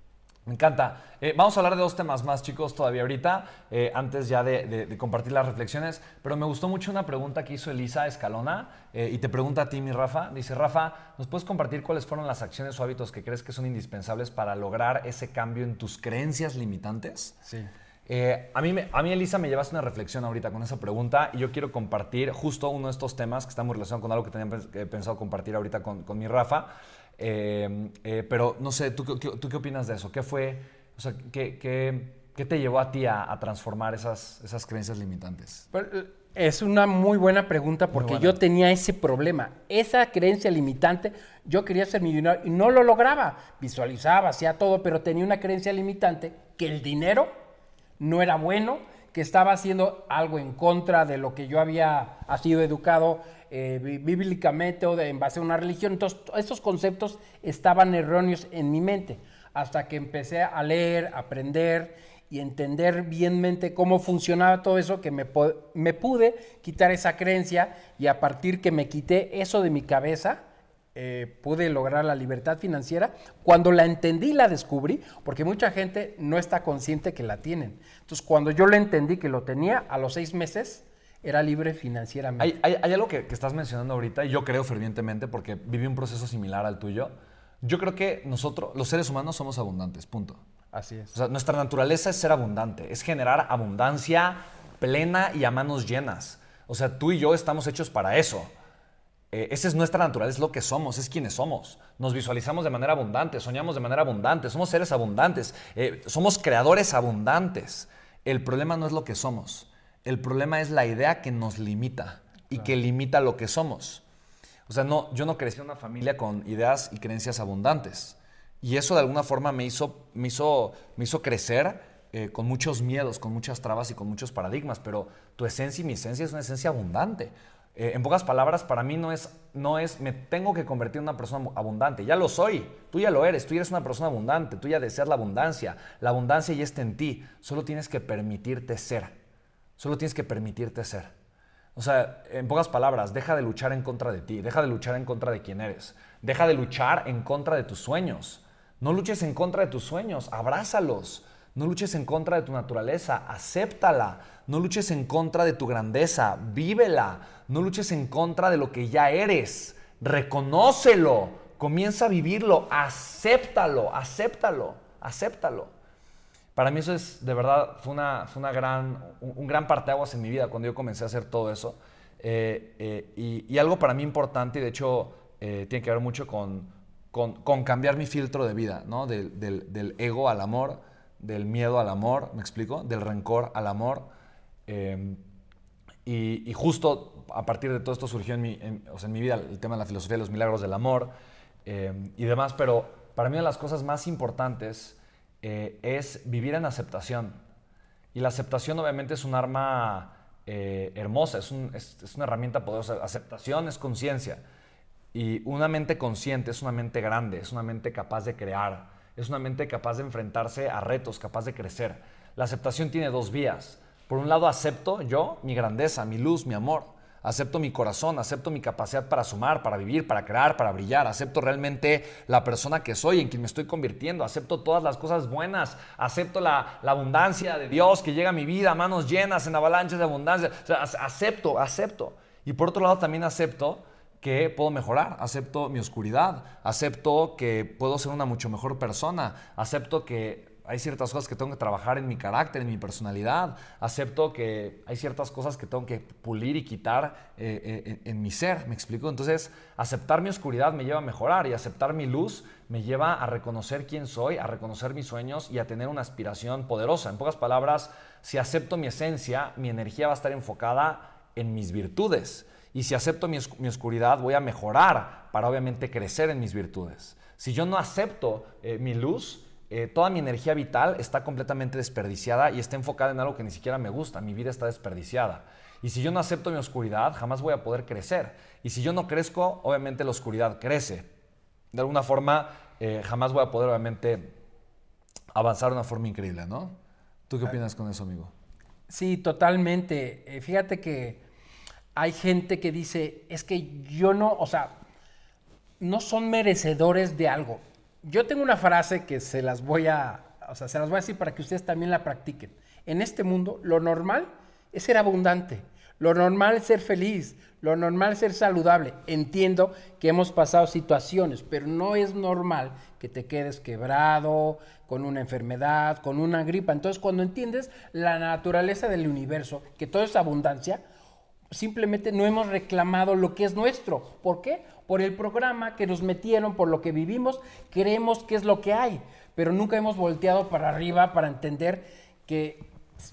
Me encanta. Eh, vamos a hablar de dos temas más, chicos, todavía ahorita, eh, antes ya de, compartir las reflexiones. Pero me gustó mucho una pregunta que hizo Elisa Escalona eh, y te pregunta a ti, mi Rafa. Dice, Rafa, ¿nos puedes compartir cuáles fueron las acciones o hábitos que crees que son indispensables para lograr ese cambio en tus creencias limitantes? Sí. a, mí, a mí, Elisa, me llevas una reflexión ahorita con esa pregunta y yo quiero compartir justo uno de estos temas que está muy relacionado con algo que tenía pensado compartir ahorita con, con mi Rafa. Em, eh, pero no sé, ¿tú, ¿tú, qué opinas de eso? ¿Qué fue, o sea, qué, qué, qué te llevó a ti a, transformar esas, esas creencias limitantes? Eh, es una muy buena pregunta porque yo tenía ese problema, esa creencia limitante. Yo quería ser millonario y no lo lograba. Visualizaba, hacía todo, pero tenía una creencia limitante que el dinero no era bueno, que estaba haciendo algo en contra de lo que yo había sido educado eh, bíblicamente o de, en base a una religión. Entonces, estos conceptos estaban erróneos en mi mente hasta que empecé a leer, aprender y entender bienmente cómo funcionaba todo eso, que me, pude quitar esa creencia y a partir que me quité eso de mi cabeza, eh, pude lograr la libertad financiera cuando la entendí la descubrí, porque mucha gente no está consciente que la tienen. Entonces, cuando yo lo entendí que lo tenía, a los seis meses, era libre financieramente. Hay, hay, algo que, que, estás mencionando ahorita y yo creo fervientemente porque viví un proceso similar al tuyo. Yo creo que nosotros, los seres humanos, somos abundantes, punto. Así es. O sea, nuestra naturaleza es ser abundante, es generar abundancia plena y a manos llenas. O sea, tú y yo estamos hechos para eso. Eh, esa es nuestra naturaleza, es lo que somos, es quienes somos. Nos visualizamos de manera abundante, soñamos de manera abundante, somos seres abundantes, eh, somos creadores abundantes. El problema no es lo que somos, el problema es la idea que nos limita y que limita lo que somos. O sea, no, yo no crecí en una familia con ideas y creencias abundantes. Y eso de alguna forma me hizo, me hizo, me hizo crecer eh, con muchos miedos, con muchas trabas y con muchos paradigmas, pero tu esencia y mi esencia es una esencia abundante. Eh, en pocas palabras, para mí no es, no es, me tengo que convertir en una persona abundante. Ya lo soy, tú ya lo eres, tú ya eres una persona abundante, tú ya deseas la abundancia. La abundancia ya está en ti, solo tienes que permitirte ser. Solo tienes que permitirte ser. O sea, en pocas palabras, deja de luchar en contra de ti, deja de luchar en contra de quién eres, deja de luchar en contra de tus sueños. No luches en contra de tus sueños, abrázalos. No luches en contra de tu naturaleza, acéptala. No luches en contra de tu grandeza, vívela. No luches en contra de lo que ya eres, reconócelo. Comienza a vivirlo, acéptalo, acéptalo, acéptalo. Para mí eso es, de verdad, fue, una, fue una gran, un, gran parteaguas en mi vida cuando yo comencé a hacer todo eso. Eh, eh, y, algo para mí importante, y de hecho eh, tiene que ver mucho con, con, cambiar mi filtro de vida, ¿no? Del, del, ego al amor, del miedo al amor, ¿me explico? Del rencor al amor. Y, justo a partir de todo esto surgió en mi, o sea, en mi vida el tema de la filosofía de los milagros del amor y demás, pero para mí una de las cosas más importantes eh, es vivir en aceptación. Y la aceptación obviamente es un arma eh, hermosa, es, una herramienta poderosa. Aceptación es conciencia. Y una mente consciente es una mente grande, es una mente capaz de crear, es una mente capaz de enfrentarse a retos, capaz de crecer. La aceptación tiene dos vías. Por un lado acepto yo mi grandeza, mi luz, mi amor acepto mi corazón, acepto mi capacidad para sumar, para vivir, para crear, para brillar, acepto realmente la persona que soy, en quien me estoy convirtiendo, acepto todas las cosas buenas, acepto la, abundancia de Dios que llega a mi vida, manos llenas en avalanchas de abundancia, acepto, acepto. Y por otro lado también acepto que puedo mejorar, acepto mi oscuridad, acepto que puedo ser una mucho mejor persona, acepto que hay ciertas cosas que tengo que trabajar en mi carácter, en mi personalidad. Acepto que hay ciertas cosas que tengo que pulir y quitar eh, eh, en, mi ser. ¿Me explico? Entonces, aceptar mi oscuridad me lleva a mejorar y aceptar mi luz me lleva a reconocer quién soy, a reconocer mis sueños y a tener una aspiración poderosa. En pocas palabras, si acepto mi esencia, mi energía va a estar enfocada en mis virtudes. Y si acepto mi, oscuridad, voy a mejorar para obviamente crecer en mis virtudes. Si yo no acepto eh, mi luz, eh, toda mi energía vital está completamente desperdiciada y está enfocada en algo que ni siquiera me gusta. Mi vida está desperdiciada. Y si yo no acepto mi oscuridad, jamás voy a poder crecer. Y si yo no crezco, obviamente la oscuridad crece. De alguna forma, eh, jamás voy a poder, obviamente, avanzar de una forma increíble, ¿no? ¿Tú qué opinas con eso, amigo? Sí, totalmente. Eh, fíjate que hay gente que dice, es que yo no, o sea, no son merecedores de algo yo tengo una frase que se las voy a, o sea, se las voy a decir para que ustedes también la practiquen. En este mundo, lo normal es ser abundante, lo normal es ser feliz, lo normal es ser saludable. Entiendo que hemos pasado situaciones, pero no es normal que te quedes quebrado, con una enfermedad, con una gripa. Entonces, cuando entiendes la naturaleza del universo, que todo es abundancia, simplemente no hemos reclamado lo que es nuestro. ¿Por qué? por el programa que nos metieron, por lo que vivimos, creemos que es lo que hay, pero nunca hemos volteado para arriba para entender que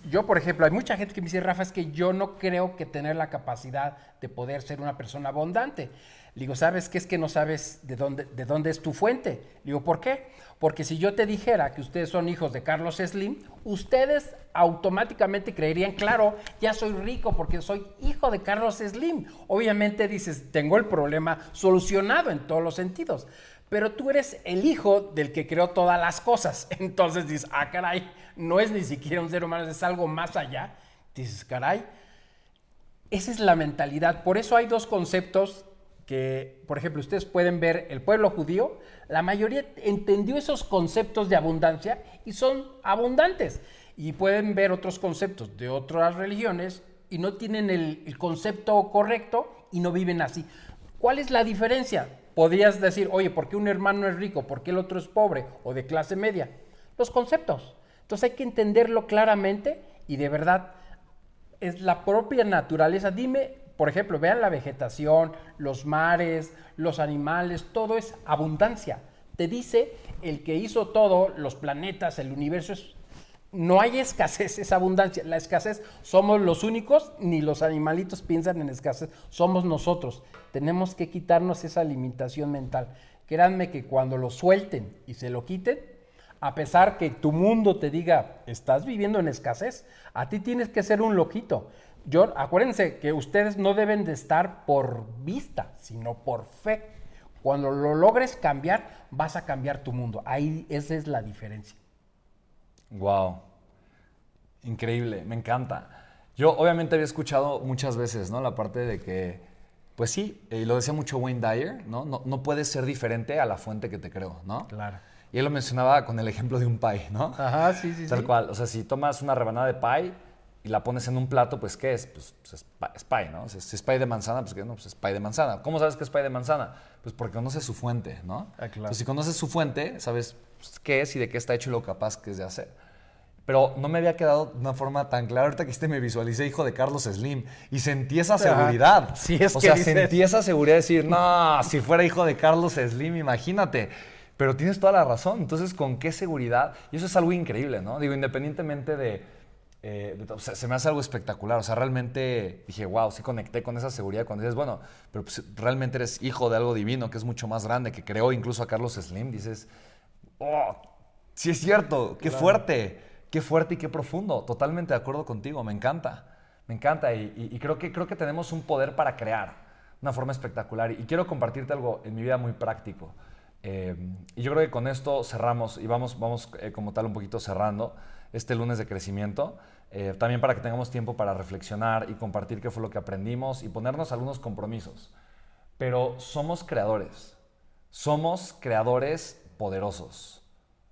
yo, por ejemplo, hay mucha gente que me dice, Rafa, es que yo no creo que tener la capacidad de poder ser una persona abundante. Le digo, ¿sabes qué es que no sabes de dónde, de dónde es tu fuente? Le digo, ¿por qué? Porque si yo te dijera que ustedes son hijos de Carlos Slim, ustedes automáticamente creerían, claro, ya soy rico porque soy hijo de Carlos Slim. Obviamente dices, tengo el problema solucionado en todos los sentidos. Pero tú eres el hijo del que creó todas las cosas. Entonces dices, ah, caray, no es ni siquiera un ser humano, es algo más allá. Dices, caray, esa es la mentalidad. Por eso hay dos conceptos que, por ejemplo, ustedes pueden ver el pueblo judío, la mayoría entendió esos conceptos de abundancia y son abundantes. Y pueden ver otros conceptos de otras religiones y no tienen el, concepto correcto y no viven así. ¿Cuál es la diferencia? Podrías decir, oye, ¿por qué un hermano es rico? ¿Por qué el otro es pobre o de clase media? Los conceptos. Entonces hay que entenderlo claramente y de verdad es la propia naturaleza. Dime, por ejemplo, vean la vegetación, los mares, los animales, todo es abundancia. Te dice el que hizo todo, los planetas, el universo es no hay escasez, es abundancia. La escasez somos los únicos, ni los animalitos piensan en escasez, somos nosotros. Tenemos que quitarnos esa limitación mental. Créanme que cuando lo suelten y se lo quiten, a pesar que tu mundo te diga, estás viviendo en escasez, a ti tienes que ser un loquito. Yo, acuérdense que ustedes no deben de estar por vista, sino por fe. Cuando lo logres cambiar, vas a cambiar tu mundo. Ahí esa es la diferencia. Wow. Increíble, me encanta. Yo obviamente había escuchado muchas veces, ¿no? La parte de que, pues sí, y lo decía mucho Wayne Dyer, ¿no? ¿no? No puedes ser diferente a la fuente que te creo, ¿no? Claro. Y él lo mencionaba con el ejemplo de un pie, ¿no? Ajá, sí, sí. Tal cual. O sea, si tomas una rebanada de pie y la pones en un plato, pues ¿qué es? Pues, pues es, pie, ¿no? Si es pie de manzana, pues ¿qué? No, pues es pie de manzana. ¿Cómo sabes que es pie de manzana? Pues porque conoces su fuente, ¿no? Ah, claro. Entonces, si conoces su fuente, sabes pues, qué es y de qué está hecho y lo capaz que es de hacer pero no me había quedado de una forma tan clara. Ahorita que este me visualicé hijo de Carlos Slim y sentí esa seguridad. Sí, es o sea, sentí esa seguridad de decir, no, si fuera hijo de Carlos Slim, imagínate. Pero tienes toda la razón. Entonces, ¿con qué seguridad? Y eso es algo increíble, ¿no? Digo, independientemente de... Eh, o sea, se me hace algo espectacular. O sea, realmente dije, wow, sí conecté con esa seguridad cuando dices, bueno, pero pues, realmente eres hijo de algo divino que es mucho más grande, que creó incluso a Carlos Slim. Dices, oh, sí es cierto, qué fuerte. Qué fuerte y qué profundo. Totalmente de acuerdo contigo. Me encanta. Me encanta. Y, creo, que, creo que tenemos un poder para crear una forma espectacular. Y quiero compartirte algo en mi vida muy práctico. Eh, y yo creo que con esto cerramos y vamos, vamos eh, como tal un poquito cerrando este lunes de crecimiento. Eh, también para que tengamos tiempo para reflexionar y compartir qué fue lo que aprendimos y ponernos algunos compromisos. Pero somos creadores. Somos creadores poderosos.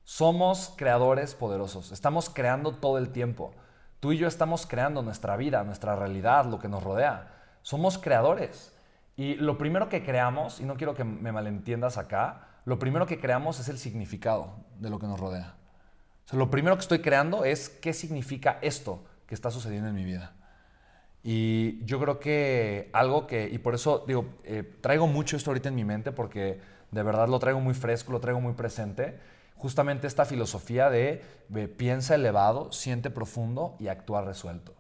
Somos creadores poderosos, estamos creando todo el tiempo. Tú y yo estamos creando nuestra vida, nuestra realidad, lo que nos rodea. Somos creadores. Y lo primero que creamos, y no quiero que me malentiendas acá, lo primero que creamos es el significado de lo que nos rodea. Lo primero que estoy creando es qué significa esto que está sucediendo en mi vida. Y yo creo que algo que, y por eso digo, eh, traigo mucho esto ahorita en mi mente porque de verdad lo traigo muy fresco, lo traigo muy presente justamente esta filosofía de, piensa elevado, siente profundo y actúa resuelto.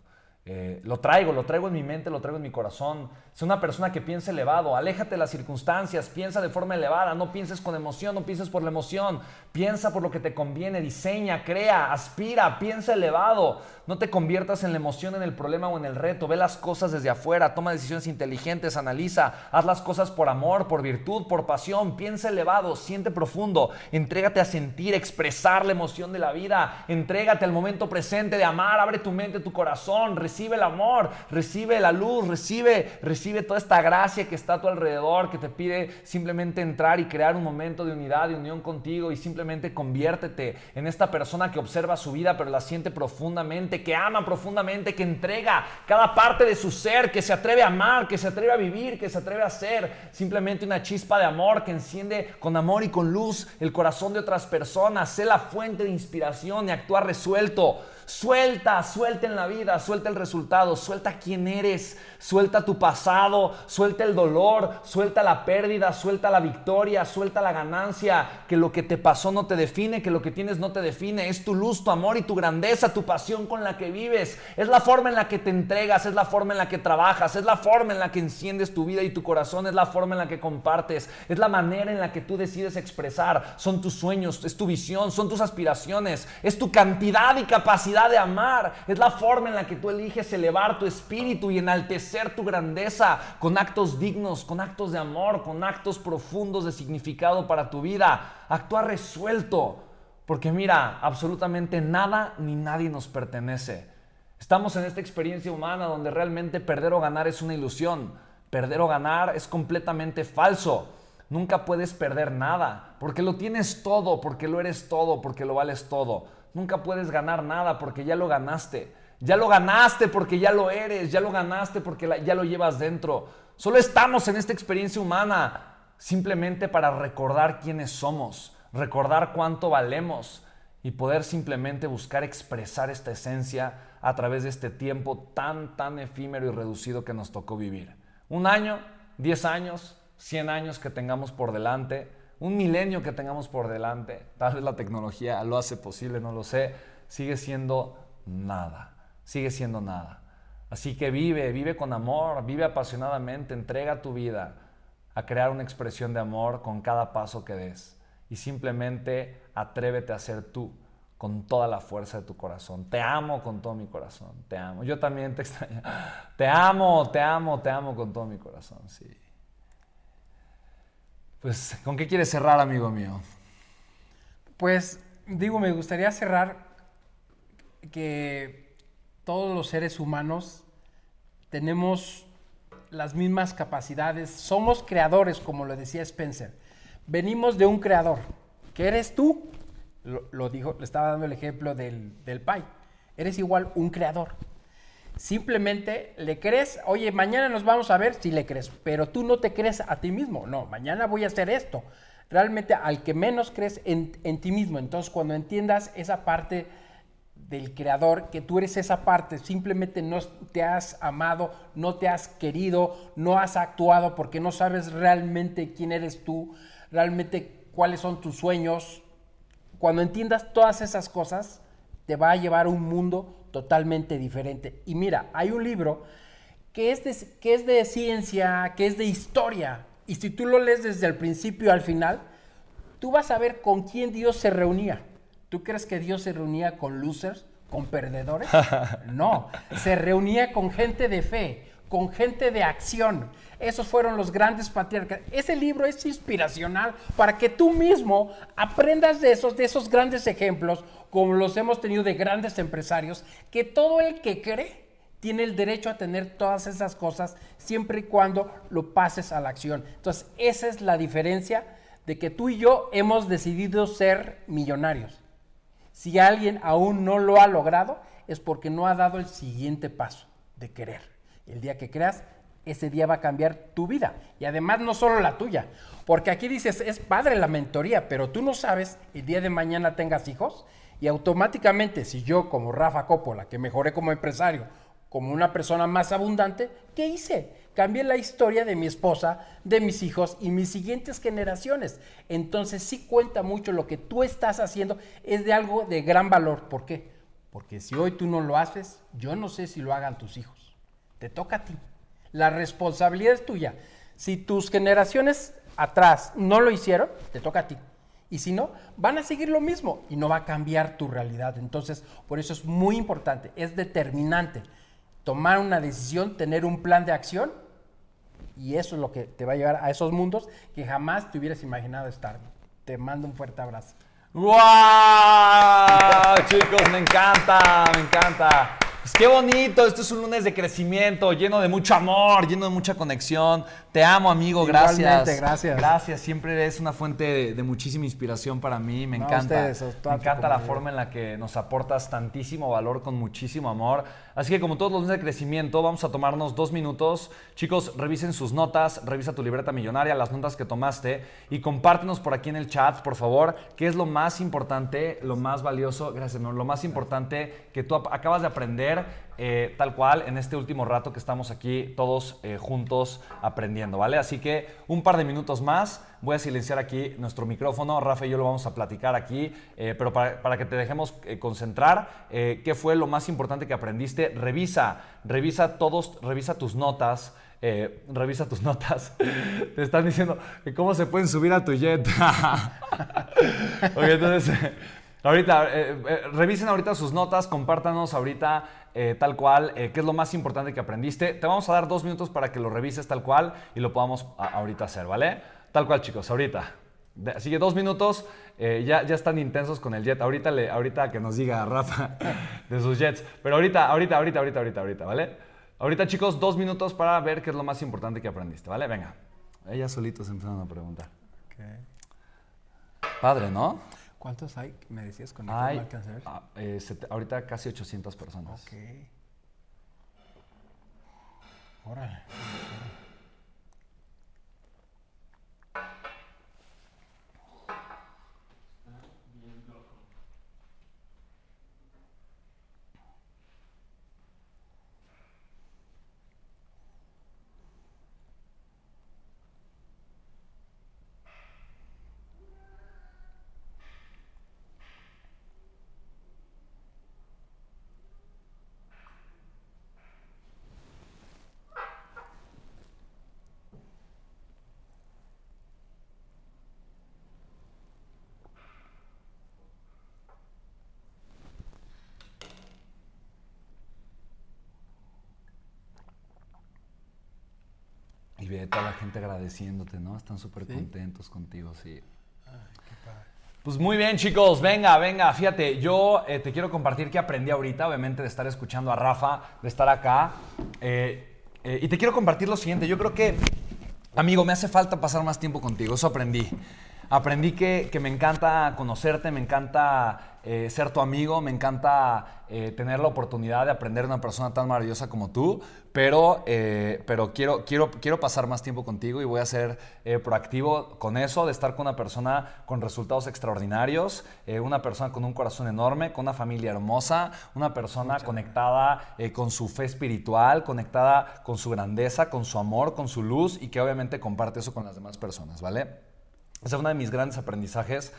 Eh, lo traigo, lo traigo en mi mente, lo traigo en mi corazón. Es una persona que piensa elevado, aléjate de las circunstancias, piensa de forma elevada, no pienses con emoción, no pienses por la emoción, piensa por lo que te conviene, diseña, crea, aspira, piensa elevado. No te conviertas en la emoción, en el problema o en el reto, ve las cosas desde afuera, toma decisiones inteligentes, analiza, haz las cosas por amor, por virtud, por pasión, piensa elevado, siente profundo, entrégate a sentir, expresar la emoción de la vida, entrégate al momento presente de amar, abre tu mente, tu corazón, recibe el amor, recibe la luz, recibe, recibe recibe toda esta gracia que está a tu alrededor, que te pide simplemente entrar y crear un momento de unidad, de unión contigo y simplemente conviértete en esta persona que observa su vida pero la siente profundamente, que ama profundamente, que entrega cada parte de su ser, que se atreve a amar, que se atreve a vivir, que se atreve a ser simplemente una chispa de amor que enciende con amor y con luz el corazón de otras personas, sé la fuente de inspiración y actúa resuelto. Suelta, suelta en la vida, suelta el resultado, suelta quién eres, suelta tu pasado, suelta el dolor, suelta la pérdida, suelta la victoria, suelta la ganancia, que lo que te pasó no te define, que lo que tienes no te define, es tu luz, tu amor y tu grandeza, tu pasión con la que vives, es la forma en la que te entregas, es la forma en la que trabajas, es la forma en la que enciendes tu vida y tu corazón, es la forma en la que compartes, es la manera en la que tú decides expresar, son tus sueños, es tu visión, son tus aspiraciones, es tu cantidad y capacidad de amar, es la forma en la que tú eliges elevar tu espíritu y enaltecer tu grandeza con actos dignos, con actos de amor, con actos profundos de significado para tu vida. Actúa resuelto, porque mira, absolutamente nada ni nadie nos pertenece. Estamos en esta experiencia humana donde realmente perder o ganar es una ilusión. Perder o ganar es completamente falso. Nunca puedes perder nada, porque lo tienes todo, porque lo eres todo, porque lo vales todo. Nunca puedes ganar nada porque ya lo ganaste. Ya lo ganaste porque ya lo eres, ya lo ganaste porque ya lo llevas dentro. Solo estamos en esta experiencia humana simplemente para recordar quiénes somos, recordar cuánto valemos y poder simplemente buscar expresar esta esencia a través de este tiempo tan, tan efímero y reducido que nos tocó vivir. Un año, diez años, cien años que tengamos por delante, un milenio que tengamos por delante, tal vez la tecnología lo hace posible, no lo sé, sigue siendo nada, sigue siendo nada. Así que vive, vive con amor, vive apasionadamente, entrega tu vida a crear una expresión de amor con cada paso que des y simplemente atrévete a ser tú con toda la fuerza de tu corazón. Te amo con todo mi corazón, te amo. Yo también te extraño. Te amo, te amo, te amo con todo mi corazón, sí. Pues, ¿con qué quieres cerrar, amigo mío? Pues, digo, me gustaría cerrar que todos los seres humanos tenemos las mismas capacidades, somos creadores, como lo decía Spencer. Venimos de un creador, que eres tú. Lo, dijo, le estaba dando el ejemplo del, del Pai. Eres igual un creador. Simplemente le crees, oye, mañana nos vamos a ver si le crees, pero tú no te crees a ti mismo. No, mañana voy a hacer esto. Realmente al que menos crees en, en ti mismo. Entonces, cuando entiendas esa parte del creador, que tú eres esa parte, simplemente no te has amado, no te has querido, no has actuado porque no sabes realmente quién eres tú, realmente cuáles son tus sueños. Cuando entiendas todas esas cosas, te va a llevar a un mundo totalmente diferente. Y mira, hay un libro que es, de, que es de ciencia, que es de historia, y si tú lo lees desde el principio al final, tú vas a ver con quién Dios se reunía. ¿Tú crees que Dios se reunía con losers, con perdedores? No, se reunía con gente de fe, con gente de acción. Esos fueron los grandes patriarcas. Ese libro es inspiracional para que tú mismo aprendas de esos, de esos grandes ejemplos, como los hemos tenido de grandes empresarios, que todo el que cree tiene el derecho a tener todas esas cosas siempre y cuando lo pases a la acción. Entonces, esa es la diferencia de que tú y yo hemos decidido ser millonarios. Si alguien aún no lo ha logrado, es porque no ha dado el siguiente paso de querer. El día que creas, ese día va a cambiar tu vida. Y además no solo la tuya. Porque aquí dices, es padre la mentoría, pero tú no sabes el día de mañana tengas hijos. Y automáticamente, si yo como Rafa Coppola, que mejoré como empresario, como una persona más abundante, ¿qué hice? Cambié la historia de mi esposa, de mis hijos y mis siguientes generaciones. Entonces sí cuenta mucho lo que tú estás haciendo, es de algo de gran valor. ¿Por qué? Porque si hoy tú no lo haces, yo no sé si lo hagan tus hijos. Te toca a ti. La responsabilidad es tuya. Si tus generaciones atrás no lo hicieron, te toca a ti. Y si no, van a seguir lo mismo y no va a cambiar tu realidad. Entonces, por eso es muy importante, es determinante tomar una decisión, tener un plan de acción y eso es lo que te va a llevar a esos mundos que jamás te hubieras imaginado estar. Te mando un fuerte abrazo. ¡Wow! Chicos, me encanta, me encanta. Pues qué bonito, esto es un lunes de crecimiento, lleno de mucho amor, lleno de mucha conexión. Te amo, amigo, gracias. gracias. Gracias, siempre eres una fuente de, muchísima inspiración para mí. Me encanta. me encanta la forma en la que nos aportas tantísimo valor con muchísimo amor. Así que como todos los lunes de crecimiento, vamos a tomarnos dos minutos. Chicos, revisen sus notas, revisa tu libreta millonaria, las notas que tomaste y compártenos por aquí en el chat, por favor, qué es lo más importante, lo más valioso, gracias, lo más importante que tú acabas de aprender eh, tal cual en este último rato que estamos aquí todos eh, juntos aprendiendo, ¿vale? Así que un par de minutos más, voy a silenciar aquí nuestro micrófono, Rafa y yo lo vamos a platicar aquí, eh, pero para, que te dejemos concentrar, ¿qué fue lo más importante que aprendiste? Revisa, revisa todos, revisa tus notas. revisa tus notas. Te están diciendo cómo se pueden subir a tu jet. entonces, ahorita, revisen ahorita sus notas, compártanos ahorita eh, tal cual, eh, qué es lo más importante que aprendiste. Te vamos a dar dos minutos para que lo revises tal cual y lo podamos ahorita hacer, ¿vale? Tal cual, chicos, ahorita. así que dos minutos, eh, ya, ya están intensos con el jet. Ahorita, le, ahorita que nos diga Rafa de sus jets. Pero ahorita, ahorita, ahorita, ahorita, ahorita, ahorita, ¿vale? Ahorita, chicos, dos minutos para ver qué es lo más importante que aprendiste, ¿vale? Venga. Ellas solitos empezaron a preguntar. Padre, ¿no? ¿Cuántos hay? Me decías con hay, ah, eh, ahorita casi 800 personas. Ok. Órale. Y ve toda la gente agradeciéndote, ¿no? Están súper contentos contigo, sí. Pues muy bien, chicos. Venga, venga. Fíjate, yo eh, te quiero compartir que aprendí ahorita, obviamente, de estar escuchando a Rafa, de estar acá. Eh, eh, y te quiero compartir lo siguiente. Yo creo que, amigo, me hace falta pasar más tiempo contigo. Eso aprendí. Aprendí que, me encanta conocerte, me encanta eh, ser tu amigo, me encanta eh, tener la oportunidad de aprender de una persona tan maravillosa como tú, pero, eh, pero quiero, quiero, quiero pasar más tiempo contigo y voy a ser proactivo con eso, de estar con una persona con resultados extraordinarios, una persona con un corazón enorme, con una familia hermosa, una persona conectada con su fe espiritual, conectada con su grandeza, con su amor, con su luz y que obviamente comparte eso con las demás personas, ¿vale? Ese es uno de mis grandes aprendizajes.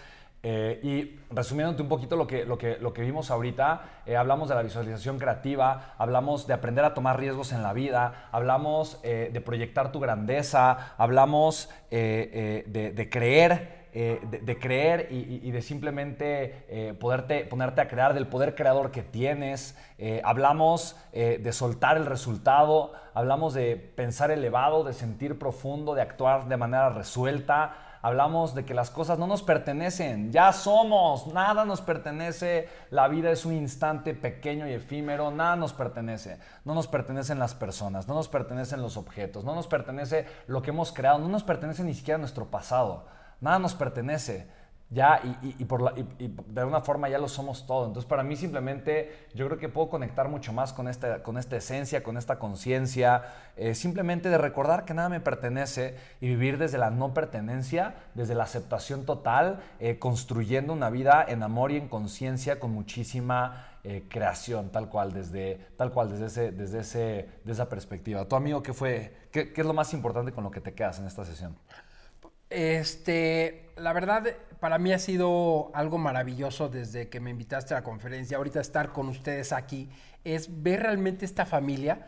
Eh, y resumiéndote un poquito lo que, lo que, lo que vimos ahorita, eh, hablamos de la visualización creativa, hablamos de aprender a tomar riesgos en la vida, hablamos eh, de proyectar tu grandeza, hablamos de, creer. De, creer y, de simplemente poderte, ponerte a crear, del poder creador que tienes. hablamos de soltar el resultado, hablamos de pensar elevado, de sentir profundo, de actuar de manera resuelta, hablamos de que las cosas no nos pertenecen, ya somos, nada nos pertenece, la vida es un instante pequeño y efímero, nada nos pertenece, no nos pertenecen las personas, no nos pertenecen los objetos, no nos pertenece lo que hemos creado, no nos pertenece ni siquiera nuestro pasado, nada nos pertenece ya y, por de alguna forma ya lo somos todo. Entonces para mí simplemente yo creo que puedo conectar mucho más con esta, con esta esencia, con esta conciencia, eh, simplemente de recordar que nada me pertenece y vivir desde la no pertenencia, desde la aceptación total, eh, construyendo una vida en amor y en conciencia con muchísima eh, creación, tal cual, desde, tal cual, desde, ese, desde ese, de esa perspectiva. ¿Tu amigo qué fue? Qué, ¿Qué es lo más importante con lo que te quedas en esta sesión? Este, la verdad, para mí ha sido algo maravilloso desde que me invitaste a la conferencia. Ahorita estar con ustedes aquí es ver realmente esta familia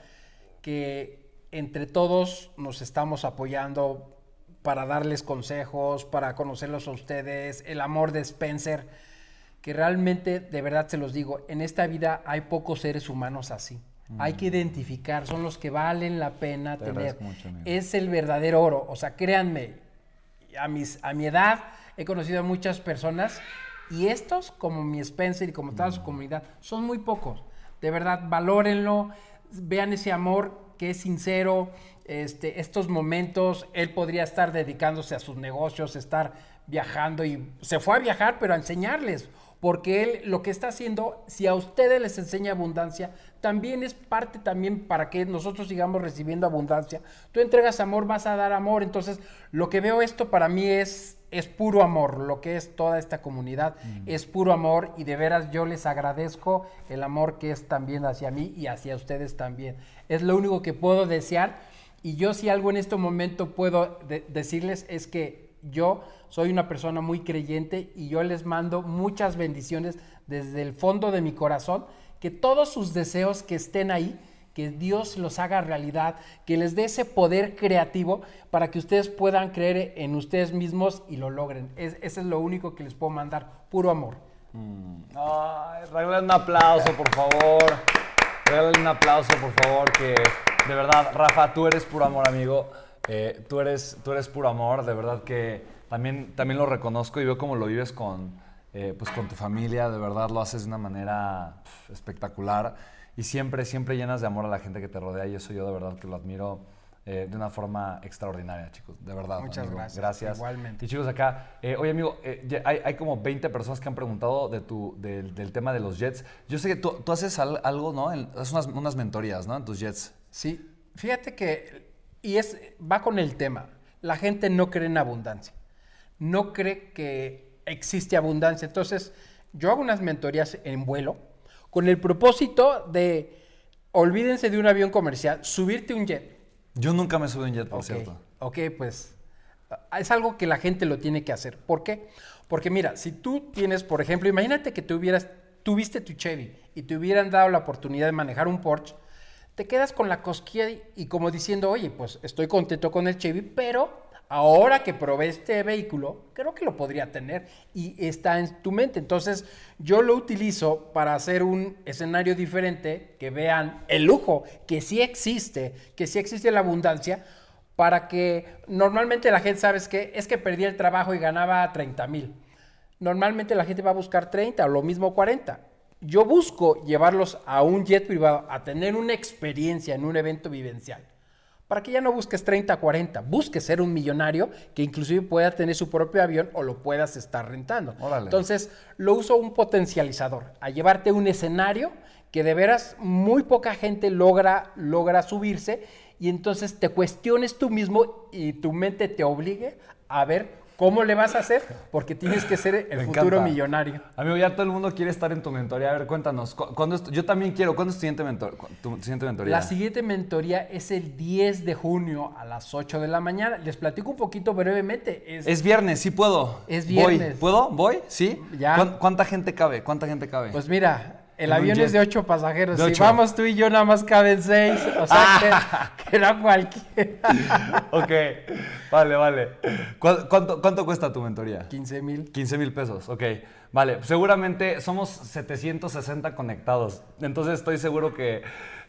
que entre todos nos estamos apoyando para darles consejos, para conocerlos a ustedes, el amor de Spencer, que realmente, de verdad se los digo, en esta vida hay pocos seres humanos así. Hay que mm. identificar, son los que valen la pena tener. es el verdadero oro. O sea, créanme, a, mis, a mi edad he conocido a muchas personas y estos, como mi Spencer y como toda su mm. comunidad, son muy pocos. De verdad, valórenlo, vean ese amor que es sincero. Este, estos momentos, él podría estar dedicándose a sus negocios, estar viajando y se fue a viajar, pero a enseñarles porque él lo que está haciendo, si a ustedes les enseña abundancia, también es parte también para que nosotros sigamos recibiendo abundancia. Tú entregas amor, vas a dar amor, entonces lo que veo esto para mí es es puro amor, lo que es toda esta comunidad mm. es puro amor y de veras yo les agradezco el amor que es también hacia mí y hacia ustedes también. Es lo único que puedo desear y yo si algo en este momento puedo decirles es que yo soy una persona muy creyente y yo les mando muchas bendiciones desde el fondo de mi corazón, que todos sus deseos que estén ahí, que Dios los haga realidad, que les dé ese poder creativo para que ustedes puedan creer en ustedes mismos y lo logren. Es, ese es lo único que les puedo mandar, puro amor. Mm. un aplauso, por favor. Regálale un aplauso, por favor, que de verdad, Rafa, tú eres puro amor, amigo. Eh, tú, eres, tú eres puro amor, de verdad que también, también lo reconozco y veo cómo lo vives con, eh, pues con tu familia, de verdad lo haces de una manera espectacular y siempre, siempre llenas de amor a la gente que te rodea y eso yo de verdad que lo admiro eh, de una forma extraordinaria, chicos. De verdad. Muchas gracias. Gracias. Igualmente. Y chicos, acá, eh, oye, amigo, eh, hay, hay, como 20 personas que han preguntado de tu, del, del tema de los jets. Yo sé que tú, tú haces algo, ¿no? haces unas, unas mentorías, ¿no? En tus jets. Sí. Fíjate que, y es, va con el tema. La gente no cree en abundancia. No cree que existe abundancia. Entonces, yo hago unas mentorías en vuelo con el propósito de, olvídense de un avión comercial, subirte un jet yo nunca me subí un jet, por cierto. Ok, pues es algo que la gente lo tiene que hacer. ¿Por qué? Porque mira, si tú tienes, por ejemplo, imagínate que tuvieras, tuviste tu Chevy y te hubieran dado la oportunidad de manejar un Porsche, te quedas con la cosquilla y como diciendo, oye, pues estoy contento con el Chevy, pero ahora que probé este vehículo, creo que lo podría tener y está en tu mente. Entonces, yo lo utilizo para hacer un escenario diferente, que vean el lujo, que sí existe, que sí existe la abundancia, para que normalmente la gente, ¿sabes qué? Es que perdí el trabajo y ganaba 30 mil. Normalmente la gente va a buscar 30 o lo mismo 40. Yo busco llevarlos a un jet privado, a tener una experiencia en un evento vivencial para que ya no busques 30, 40, busques ser un millonario que inclusive pueda tener su propio avión o lo puedas estar rentando. Entonces, lo uso un potencializador, a llevarte un escenario que de veras muy poca gente logra, logra subirse y entonces te cuestiones tú mismo y tu mente te obligue a ver ¿Cómo le vas a hacer? Porque tienes que ser el futuro millonario. Amigo, ya todo el mundo quiere estar en tu mentoría. A ver, cuéntanos. ¿cuándo yo también quiero. ¿Cuándo es tu siguiente, mentor, tu siguiente mentoría? La siguiente mentoría es el 10 de junio a las 8 de la mañana. Les platico un poquito brevemente. Es, viernes, sí puedo. Es viernes. ¿Puedo? ¿Voy? ¿Sí? Ya. ¿Cuánta gente cabe? ¿Cuánta gente cabe? Pues mira, el avión es de ocho pasajeros. si vamos tú y yo, nada más caben seis. O sea, que, era cualquiera. ok, vale, vale. ¿Cuánto, cuánto cuesta tu mentoría? 15 mil. 15 mil pesos, ok. Vale, seguramente somos 760 conectados. Entonces estoy seguro que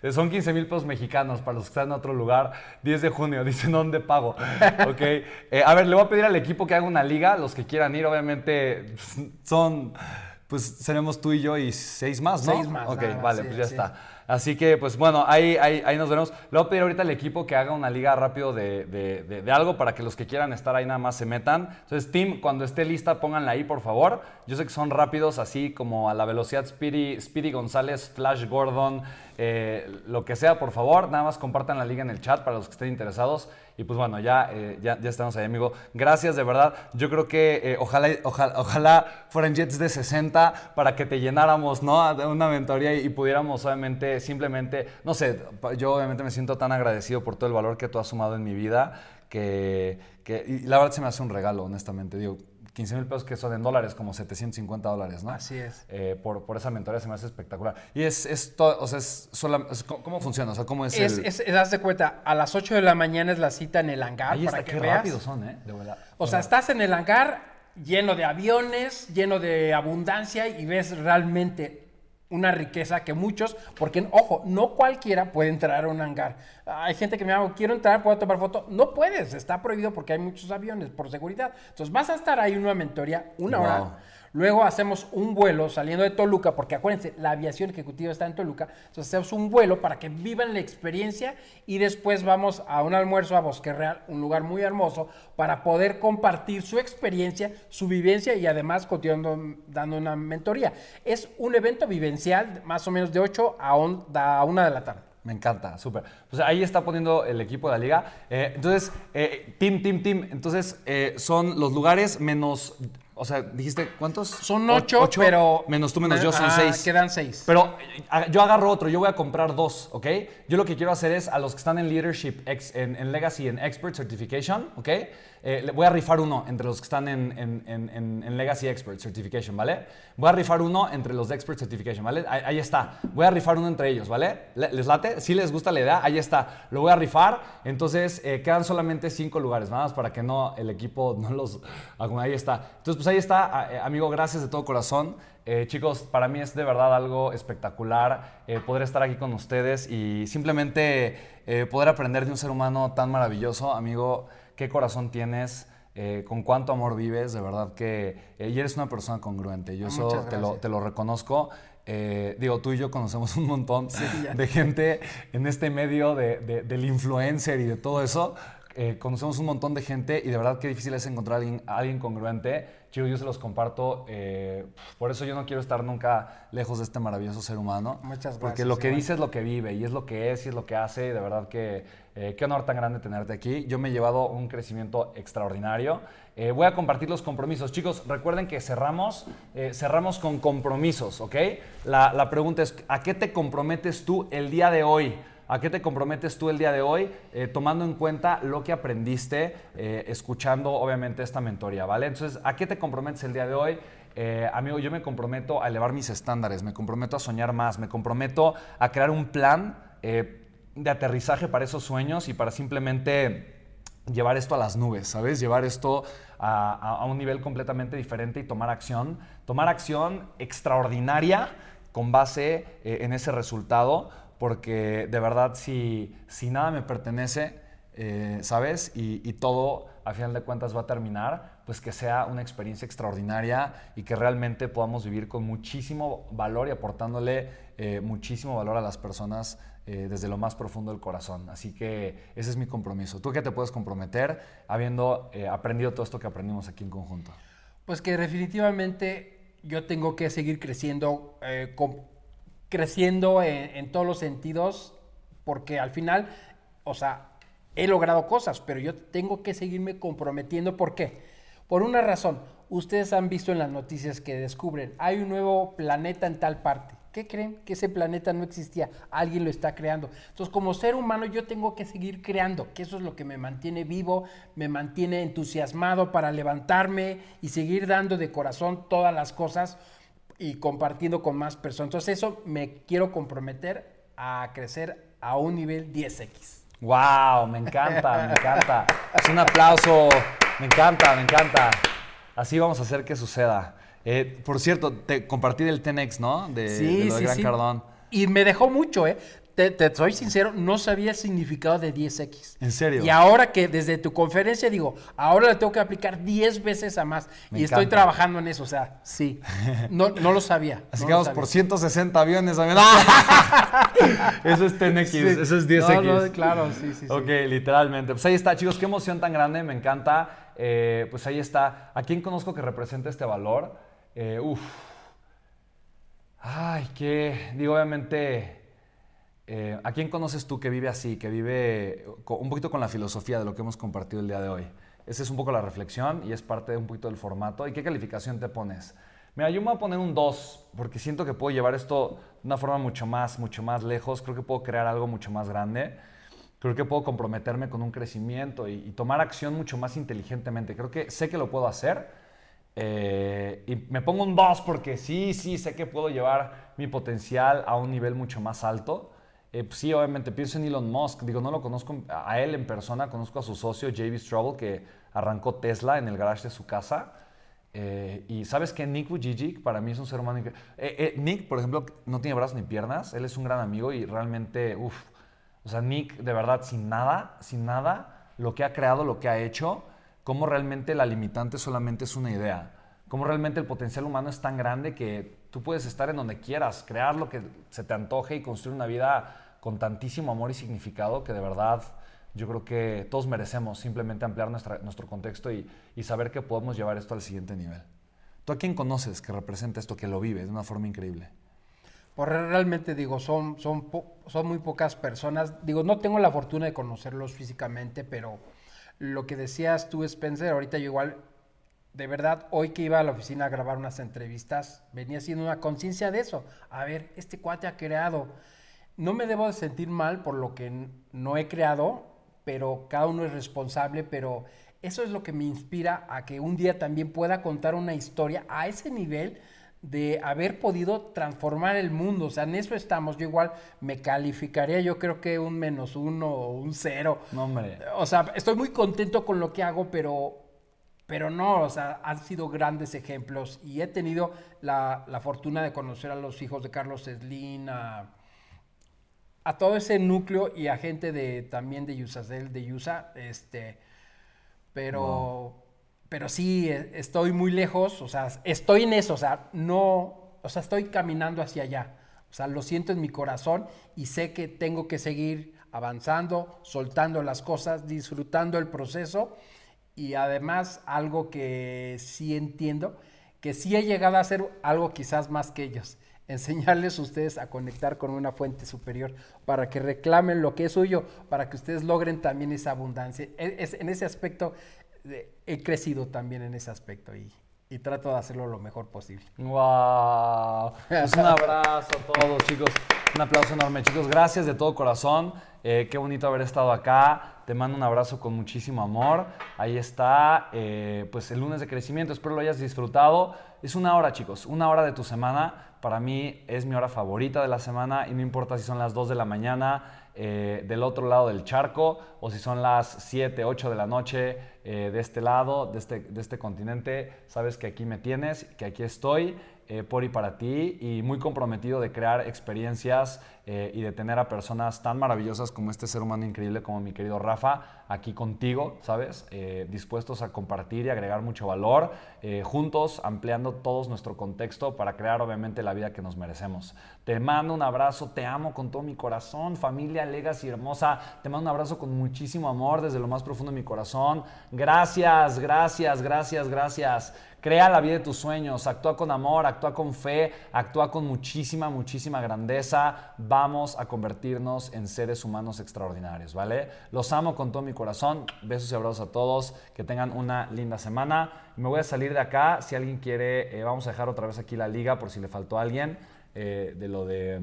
son 15 mil pesos mexicanos para los que están en otro lugar. 10 de junio, dicen dónde pago. Ok. Eh, a ver, le voy a pedir al equipo que haga una liga. Los que quieran ir, obviamente, son pues seremos tú y yo y seis más, ¿no? Seis más. Ok, vale, pues ya está. Así que, pues bueno, ahí, ahí, ahí, nos veremos. Le voy a pedir ahorita al equipo que haga una liga rápido de, de, de, algo para que los que quieran estar ahí nada más se metan. Entonces, Tim, cuando esté lista, pónganla ahí, por favor. Yo sé que son rápidos, así como a la velocidad Speedy, Speedy González, Flash Gordon, eh, lo que sea, por favor. Nada más compartan la liga en el chat para los que estén interesados. Y pues bueno, ya, eh, ya, ya, estamos ahí, amigo. Gracias, de verdad. Yo creo que eh, ojalá, ojalá, fueran jets de 60 para que te llenáramos, ¿no? Una mentoría y, pudiéramos, obviamente, simplemente, no sé, yo obviamente me siento tan agradecido por todo el valor que tú has sumado en mi vida que y la verdad se me hace un regalo, honestamente. Digo, 15 mil pesos que son en dólares, como 750 dólares, ¿no? Así es. Eh, por, por, esa mentoría se me hace espectacular. Y es, es todo, o sea, es, ¿cómo funciona? O sea, ¿cómo es, es el...? Es, haz de cuenta, a las 8 de la mañana es la cita en el hangar Ahí para está, que qué rápido son, ¿eh? De verdad. O sea, estás en el hangar lleno de aviones, lleno de abundancia y ves realmente una riqueza que muchos, porque ojo, no cualquiera puede entrar a un hangar. Hay gente que me llama, quiero entrar, puedo tomar foto. No puedes, está prohibido porque hay muchos aviones por seguridad. Entonces vas a estar ahí en una mentoría una hora Luego hacemos un vuelo saliendo de Toluca, porque acuérdense, la aviación ejecutiva está en Toluca. Entonces hacemos un vuelo para que vivan la experiencia y después vamos a un almuerzo a Bosque Real, un lugar muy hermoso, para poder compartir su experiencia, su vivencia y además continuando dando una mentoría. Es un evento vivencial más o menos de 8 a 1 de la tarde. Me encanta, súper. Pues ahí está poniendo el equipo de la liga. Eh, entonces, eh, team, team, team. Entonces, eh, son los lugares menos o sea, dijiste, ¿cuántos? Son ocho, pero... Menos tú, menos yo, son ah, seis. Quedan seis. Pero yo agarro otro, yo voy a comprar dos, ¿ok? Yo lo que quiero hacer es a los que están en Leadership, en, en Legacy, en Expert Certification, ¿ok? Eh, voy a rifar uno entre los que están en, Legacy Expert Certification, ¿vale? Voy a rifar uno entre los Expert Certification, ¿vale? Ahí, está. Voy a rifar uno entre ellos, ¿vale? ¿Les late? Si les gusta la idea, ahí está. Lo voy a rifar. Entonces, eh, quedan solamente cinco lugares, nada más para que no el equipo no los... Ahí está. Entonces, pues ahí está, eh, amigo, gracias de todo corazón. chicos, para mí es de verdad algo espectacular poder estar aquí con ustedes y simplemente poder aprender de un ser humano tan maravilloso, amigo qué corazón tienes. eh, con cuánto amor vives, de verdad que eh, y eres una persona congruente. Yo eso te lo, te lo, reconozco. Eh, digo, tú y yo conocemos un montón de gente en este medio de, del influencer y de todo eso. Conocemos un montón de gente y de verdad que difícil es encontrar a alguien, alguien congruente. Chicos, yo se los comparto. por eso yo no quiero estar nunca lejos de este maravilloso ser humano. Muchas gracias. Porque lo que dice es lo que vive y es lo que es y es lo que hace. Y de verdad que eh, qué honor tan grande tenerte aquí. Yo me he llevado un crecimiento extraordinario. Eh, voy a compartir los compromisos. Chicos, recuerden que cerramos, eh, cerramos con compromisos, ¿ok? La, pregunta es, ¿a qué te comprometes tú el día de hoy? ¿A qué te comprometes tú el día de hoy? tomando en cuenta lo que aprendiste, escuchando obviamente esta mentoría, ¿vale? Entonces, ¿a qué te comprometes el día de hoy? amigo, yo me comprometo a elevar mis estándares, me comprometo a soñar más, me comprometo a crear un plan de aterrizaje para esos sueños y para simplemente llevar esto a las nubes, ¿sabes? Llevar esto a, un nivel completamente diferente y tomar acción. Tomar acción extraordinaria con base eh, en ese resultado, porque de verdad si, si nada me pertenece, eh, ¿sabes? Y, todo, a final de cuentas, va a terminar, pues que sea una experiencia extraordinaria y que realmente podamos vivir con muchísimo valor y aportándole eh, muchísimo valor a las personas eh, desde lo más profundo del corazón. Así que ese es mi compromiso. ¿Tú qué te puedes comprometer habiendo aprendido todo esto que aprendimos aquí en conjunto? Pues que definitivamente yo tengo que seguir creciendo, creciendo en, todos los sentidos, porque al final, o sea, he logrado cosas, pero yo tengo que seguirme comprometiendo. ¿Por qué? Por una razón, ustedes han visto en las noticias que descubren, hay un nuevo planeta en tal parte. ¿Qué creen? Que ese planeta no existía. Alguien lo está creando. Entonces, como ser humano, yo tengo que seguir creando, que eso es lo que me mantiene vivo, me mantiene entusiasmado para levantarme y seguir dando de corazón todas las cosas y compartiendo con más personas. Entonces, eso me quiero comprometer a crecer a un nivel 10x. ¡Wow! Me encanta, me encanta. Es un aplauso. Me encanta, me encanta. Así vamos a hacer que suceda. Eh, por cierto, te compartí el 10X, ¿no? De, sí, de Gran Cardón. Y me dejó mucho, ¿eh? Te, soy sincero, no sabía el significado de 10X. ¿En serio? Y ahora que desde tu conferencia digo, ahora le tengo que aplicar 10 veces a más. y estoy trabajando en eso, o sea, sí. No, no lo sabía. Así que vamos por 160 aviones. eso es 10X, eso es 10X. claro, sí, sí. Ok, literalmente. Pues ahí está, chicos, qué emoción tan grande, me encanta. Eh, pues ahí está. ¿A quién conozco que representa este valor? Eh, uf. Ay, que, digo, obviamente, eh, ¿a quién conoces tú que vive así, que vive un poquito con la filosofía de lo que hemos compartido el día de hoy? Esa es un poco la reflexión y es parte de un poquito del formato. ¿Y qué calificación te pones? Mira, yo me voy a poner un 2 porque siento que puedo llevar esto de una forma mucho más, mucho más lejos. Creo que puedo crear algo mucho más grande. Creo que puedo comprometerme con un crecimiento y, y tomar acción mucho más inteligentemente. Creo que sé que lo puedo hacer eh, y me pongo un 2 porque sí, sí, sé que puedo llevar mi potencial a un nivel mucho más alto. Eh, pues sí, obviamente pienso en Elon Musk. Digo, no lo conozco a él en persona, conozco a su socio JB Straubel que arrancó Tesla en el garage de su casa. Eh, y sabes que Nick Vujicic para mí es un ser humano Nick, por ejemplo, no tiene brazos ni piernas. Él es un gran amigo y realmente, uff. O sea, Nick, de verdad, sin nada, sin nada, lo que ha creado, lo que ha hecho, cómo realmente la limitante solamente es una idea, cómo realmente el potencial humano es tan grande que tú puedes estar en donde quieras, crear lo que se te antoje y construir una vida con tantísimo amor y significado que de verdad yo creo que todos merecemos simplemente ampliar nuestro contexto y, saber que podemos llevar esto al siguiente nivel. ¿Tú a quién conoces que representa esto, que lo vive de una forma increíble? Pues realmente digo, son, son, son muy pocas personas. Digo, no tengo la fortuna de conocerlos físicamente, pero lo que decías tú, Spencer, ahorita yo igual, de verdad, hoy que iba a la oficina a grabar unas entrevistas, venía haciendo una conciencia de eso. A ver, este cuate ha creado. No me debo de sentir mal por lo que no he creado, pero cada uno es responsable, pero eso es lo que me inspira a que un día también pueda contar una historia a ese nivel de haber podido transformar el mundo. O sea, en eso estamos. Yo igual me calificaría, yo creo que un menos uno o un cero. No, hombre. O sea, estoy muy contento con lo que hago, pero, pero no, o sea, han sido grandes ejemplos. Y he tenido la, fortuna de conocer a los hijos de Carlos Slim, a, todo ese núcleo y a gente de también de Yusacel, de Yusa, este, pero pero sí, eh, estoy muy lejos, o sea, estoy en eso, o sea, no, o sea, estoy caminando hacia allá. O sea, lo siento en mi corazón y sé que tengo que seguir avanzando, soltando las cosas, disfrutando el proceso y además algo que sí entiendo, que sí he llegado a hacer algo quizás más que ellos, enseñarles a ustedes a conectar con una fuente superior para que reclamen lo que es suyo, para que ustedes logren también esa abundancia. E, es, en ese aspecto he crecido también en ese aspecto y, y trato de hacerlo lo mejor posible. ¡Wow! Pues un abrazo a todos, chicos. Un aplauso enorme, chicos. Gracias de todo corazón. Eh, qué bonito haber estado acá. Te mando un abrazo con muchísimo amor. Ahí está, eh, pues el lunes de crecimiento. Espero lo hayas disfrutado. Es una hora, chicos. Una hora de tu semana. Para mí es mi hora favorita de la semana y no importa si son las 2 de la mañana, eh, del otro lado del charco o si son las 7, 8 de la noche eh, de este lado, de este, de este continente, sabes que aquí me tienes, que aquí estoy eh, por y para ti y muy comprometido de crear experiencias eh, y de tener a personas tan maravillosas como este ser humano increíble como mi querido Rafa aquí contigo, ¿sabes? Eh, dispuestos a compartir y agregar mucho valor, juntos ampliando todos nuestro contexto para crear obviamente la vida que nos merecemos. Te mando un abrazo, te amo con todo mi corazón, familia Legacy hermosa, te mando un abrazo con muchísimo amor desde lo más profundo de mi corazón. Gracias, gracias, gracias, gracias. Crea la vida de tus sueños, actúa con amor, actúa con fe, actúa con muchísima, muchísima grandeza. Vamos a convertirnos en seres humanos extraordinarios, ¿vale? Los amo con todo mi corazón. Besos y abrazos a todos. Que tengan una linda semana. Me voy a salir de acá. Si alguien quiere, eh, vamos a dejar otra vez aquí la liga por si le faltó a alguien eh, de lo de,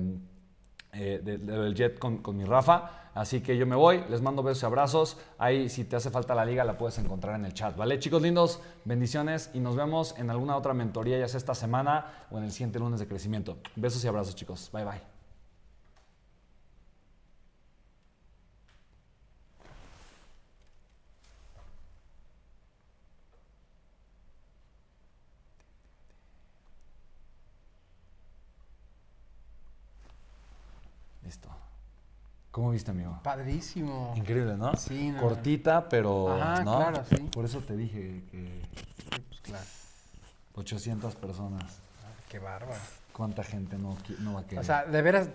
eh, del jet con, con mi Rafa. Así que yo me voy, les mando besos y abrazos. Ahí si te hace falta la liga la puedes encontrar en el chat, ¿vale? Chicos lindos, bendiciones y nos vemos en alguna otra mentoría, ya sea esta semana o en el siguiente lunes de crecimiento. Besos y abrazos chicos. Bye bye. Listo. ¿Cómo viste, amigo? Padrísimo. Increíble, ¿no? Sí, no. Cortita, pero. Ajá, ¿no? claro, sí. Por eso te dije que Sí, pues claro. 800 personas. Qué bárbaro. ¿Cuánta gente no, va a querer? O sea, de veras,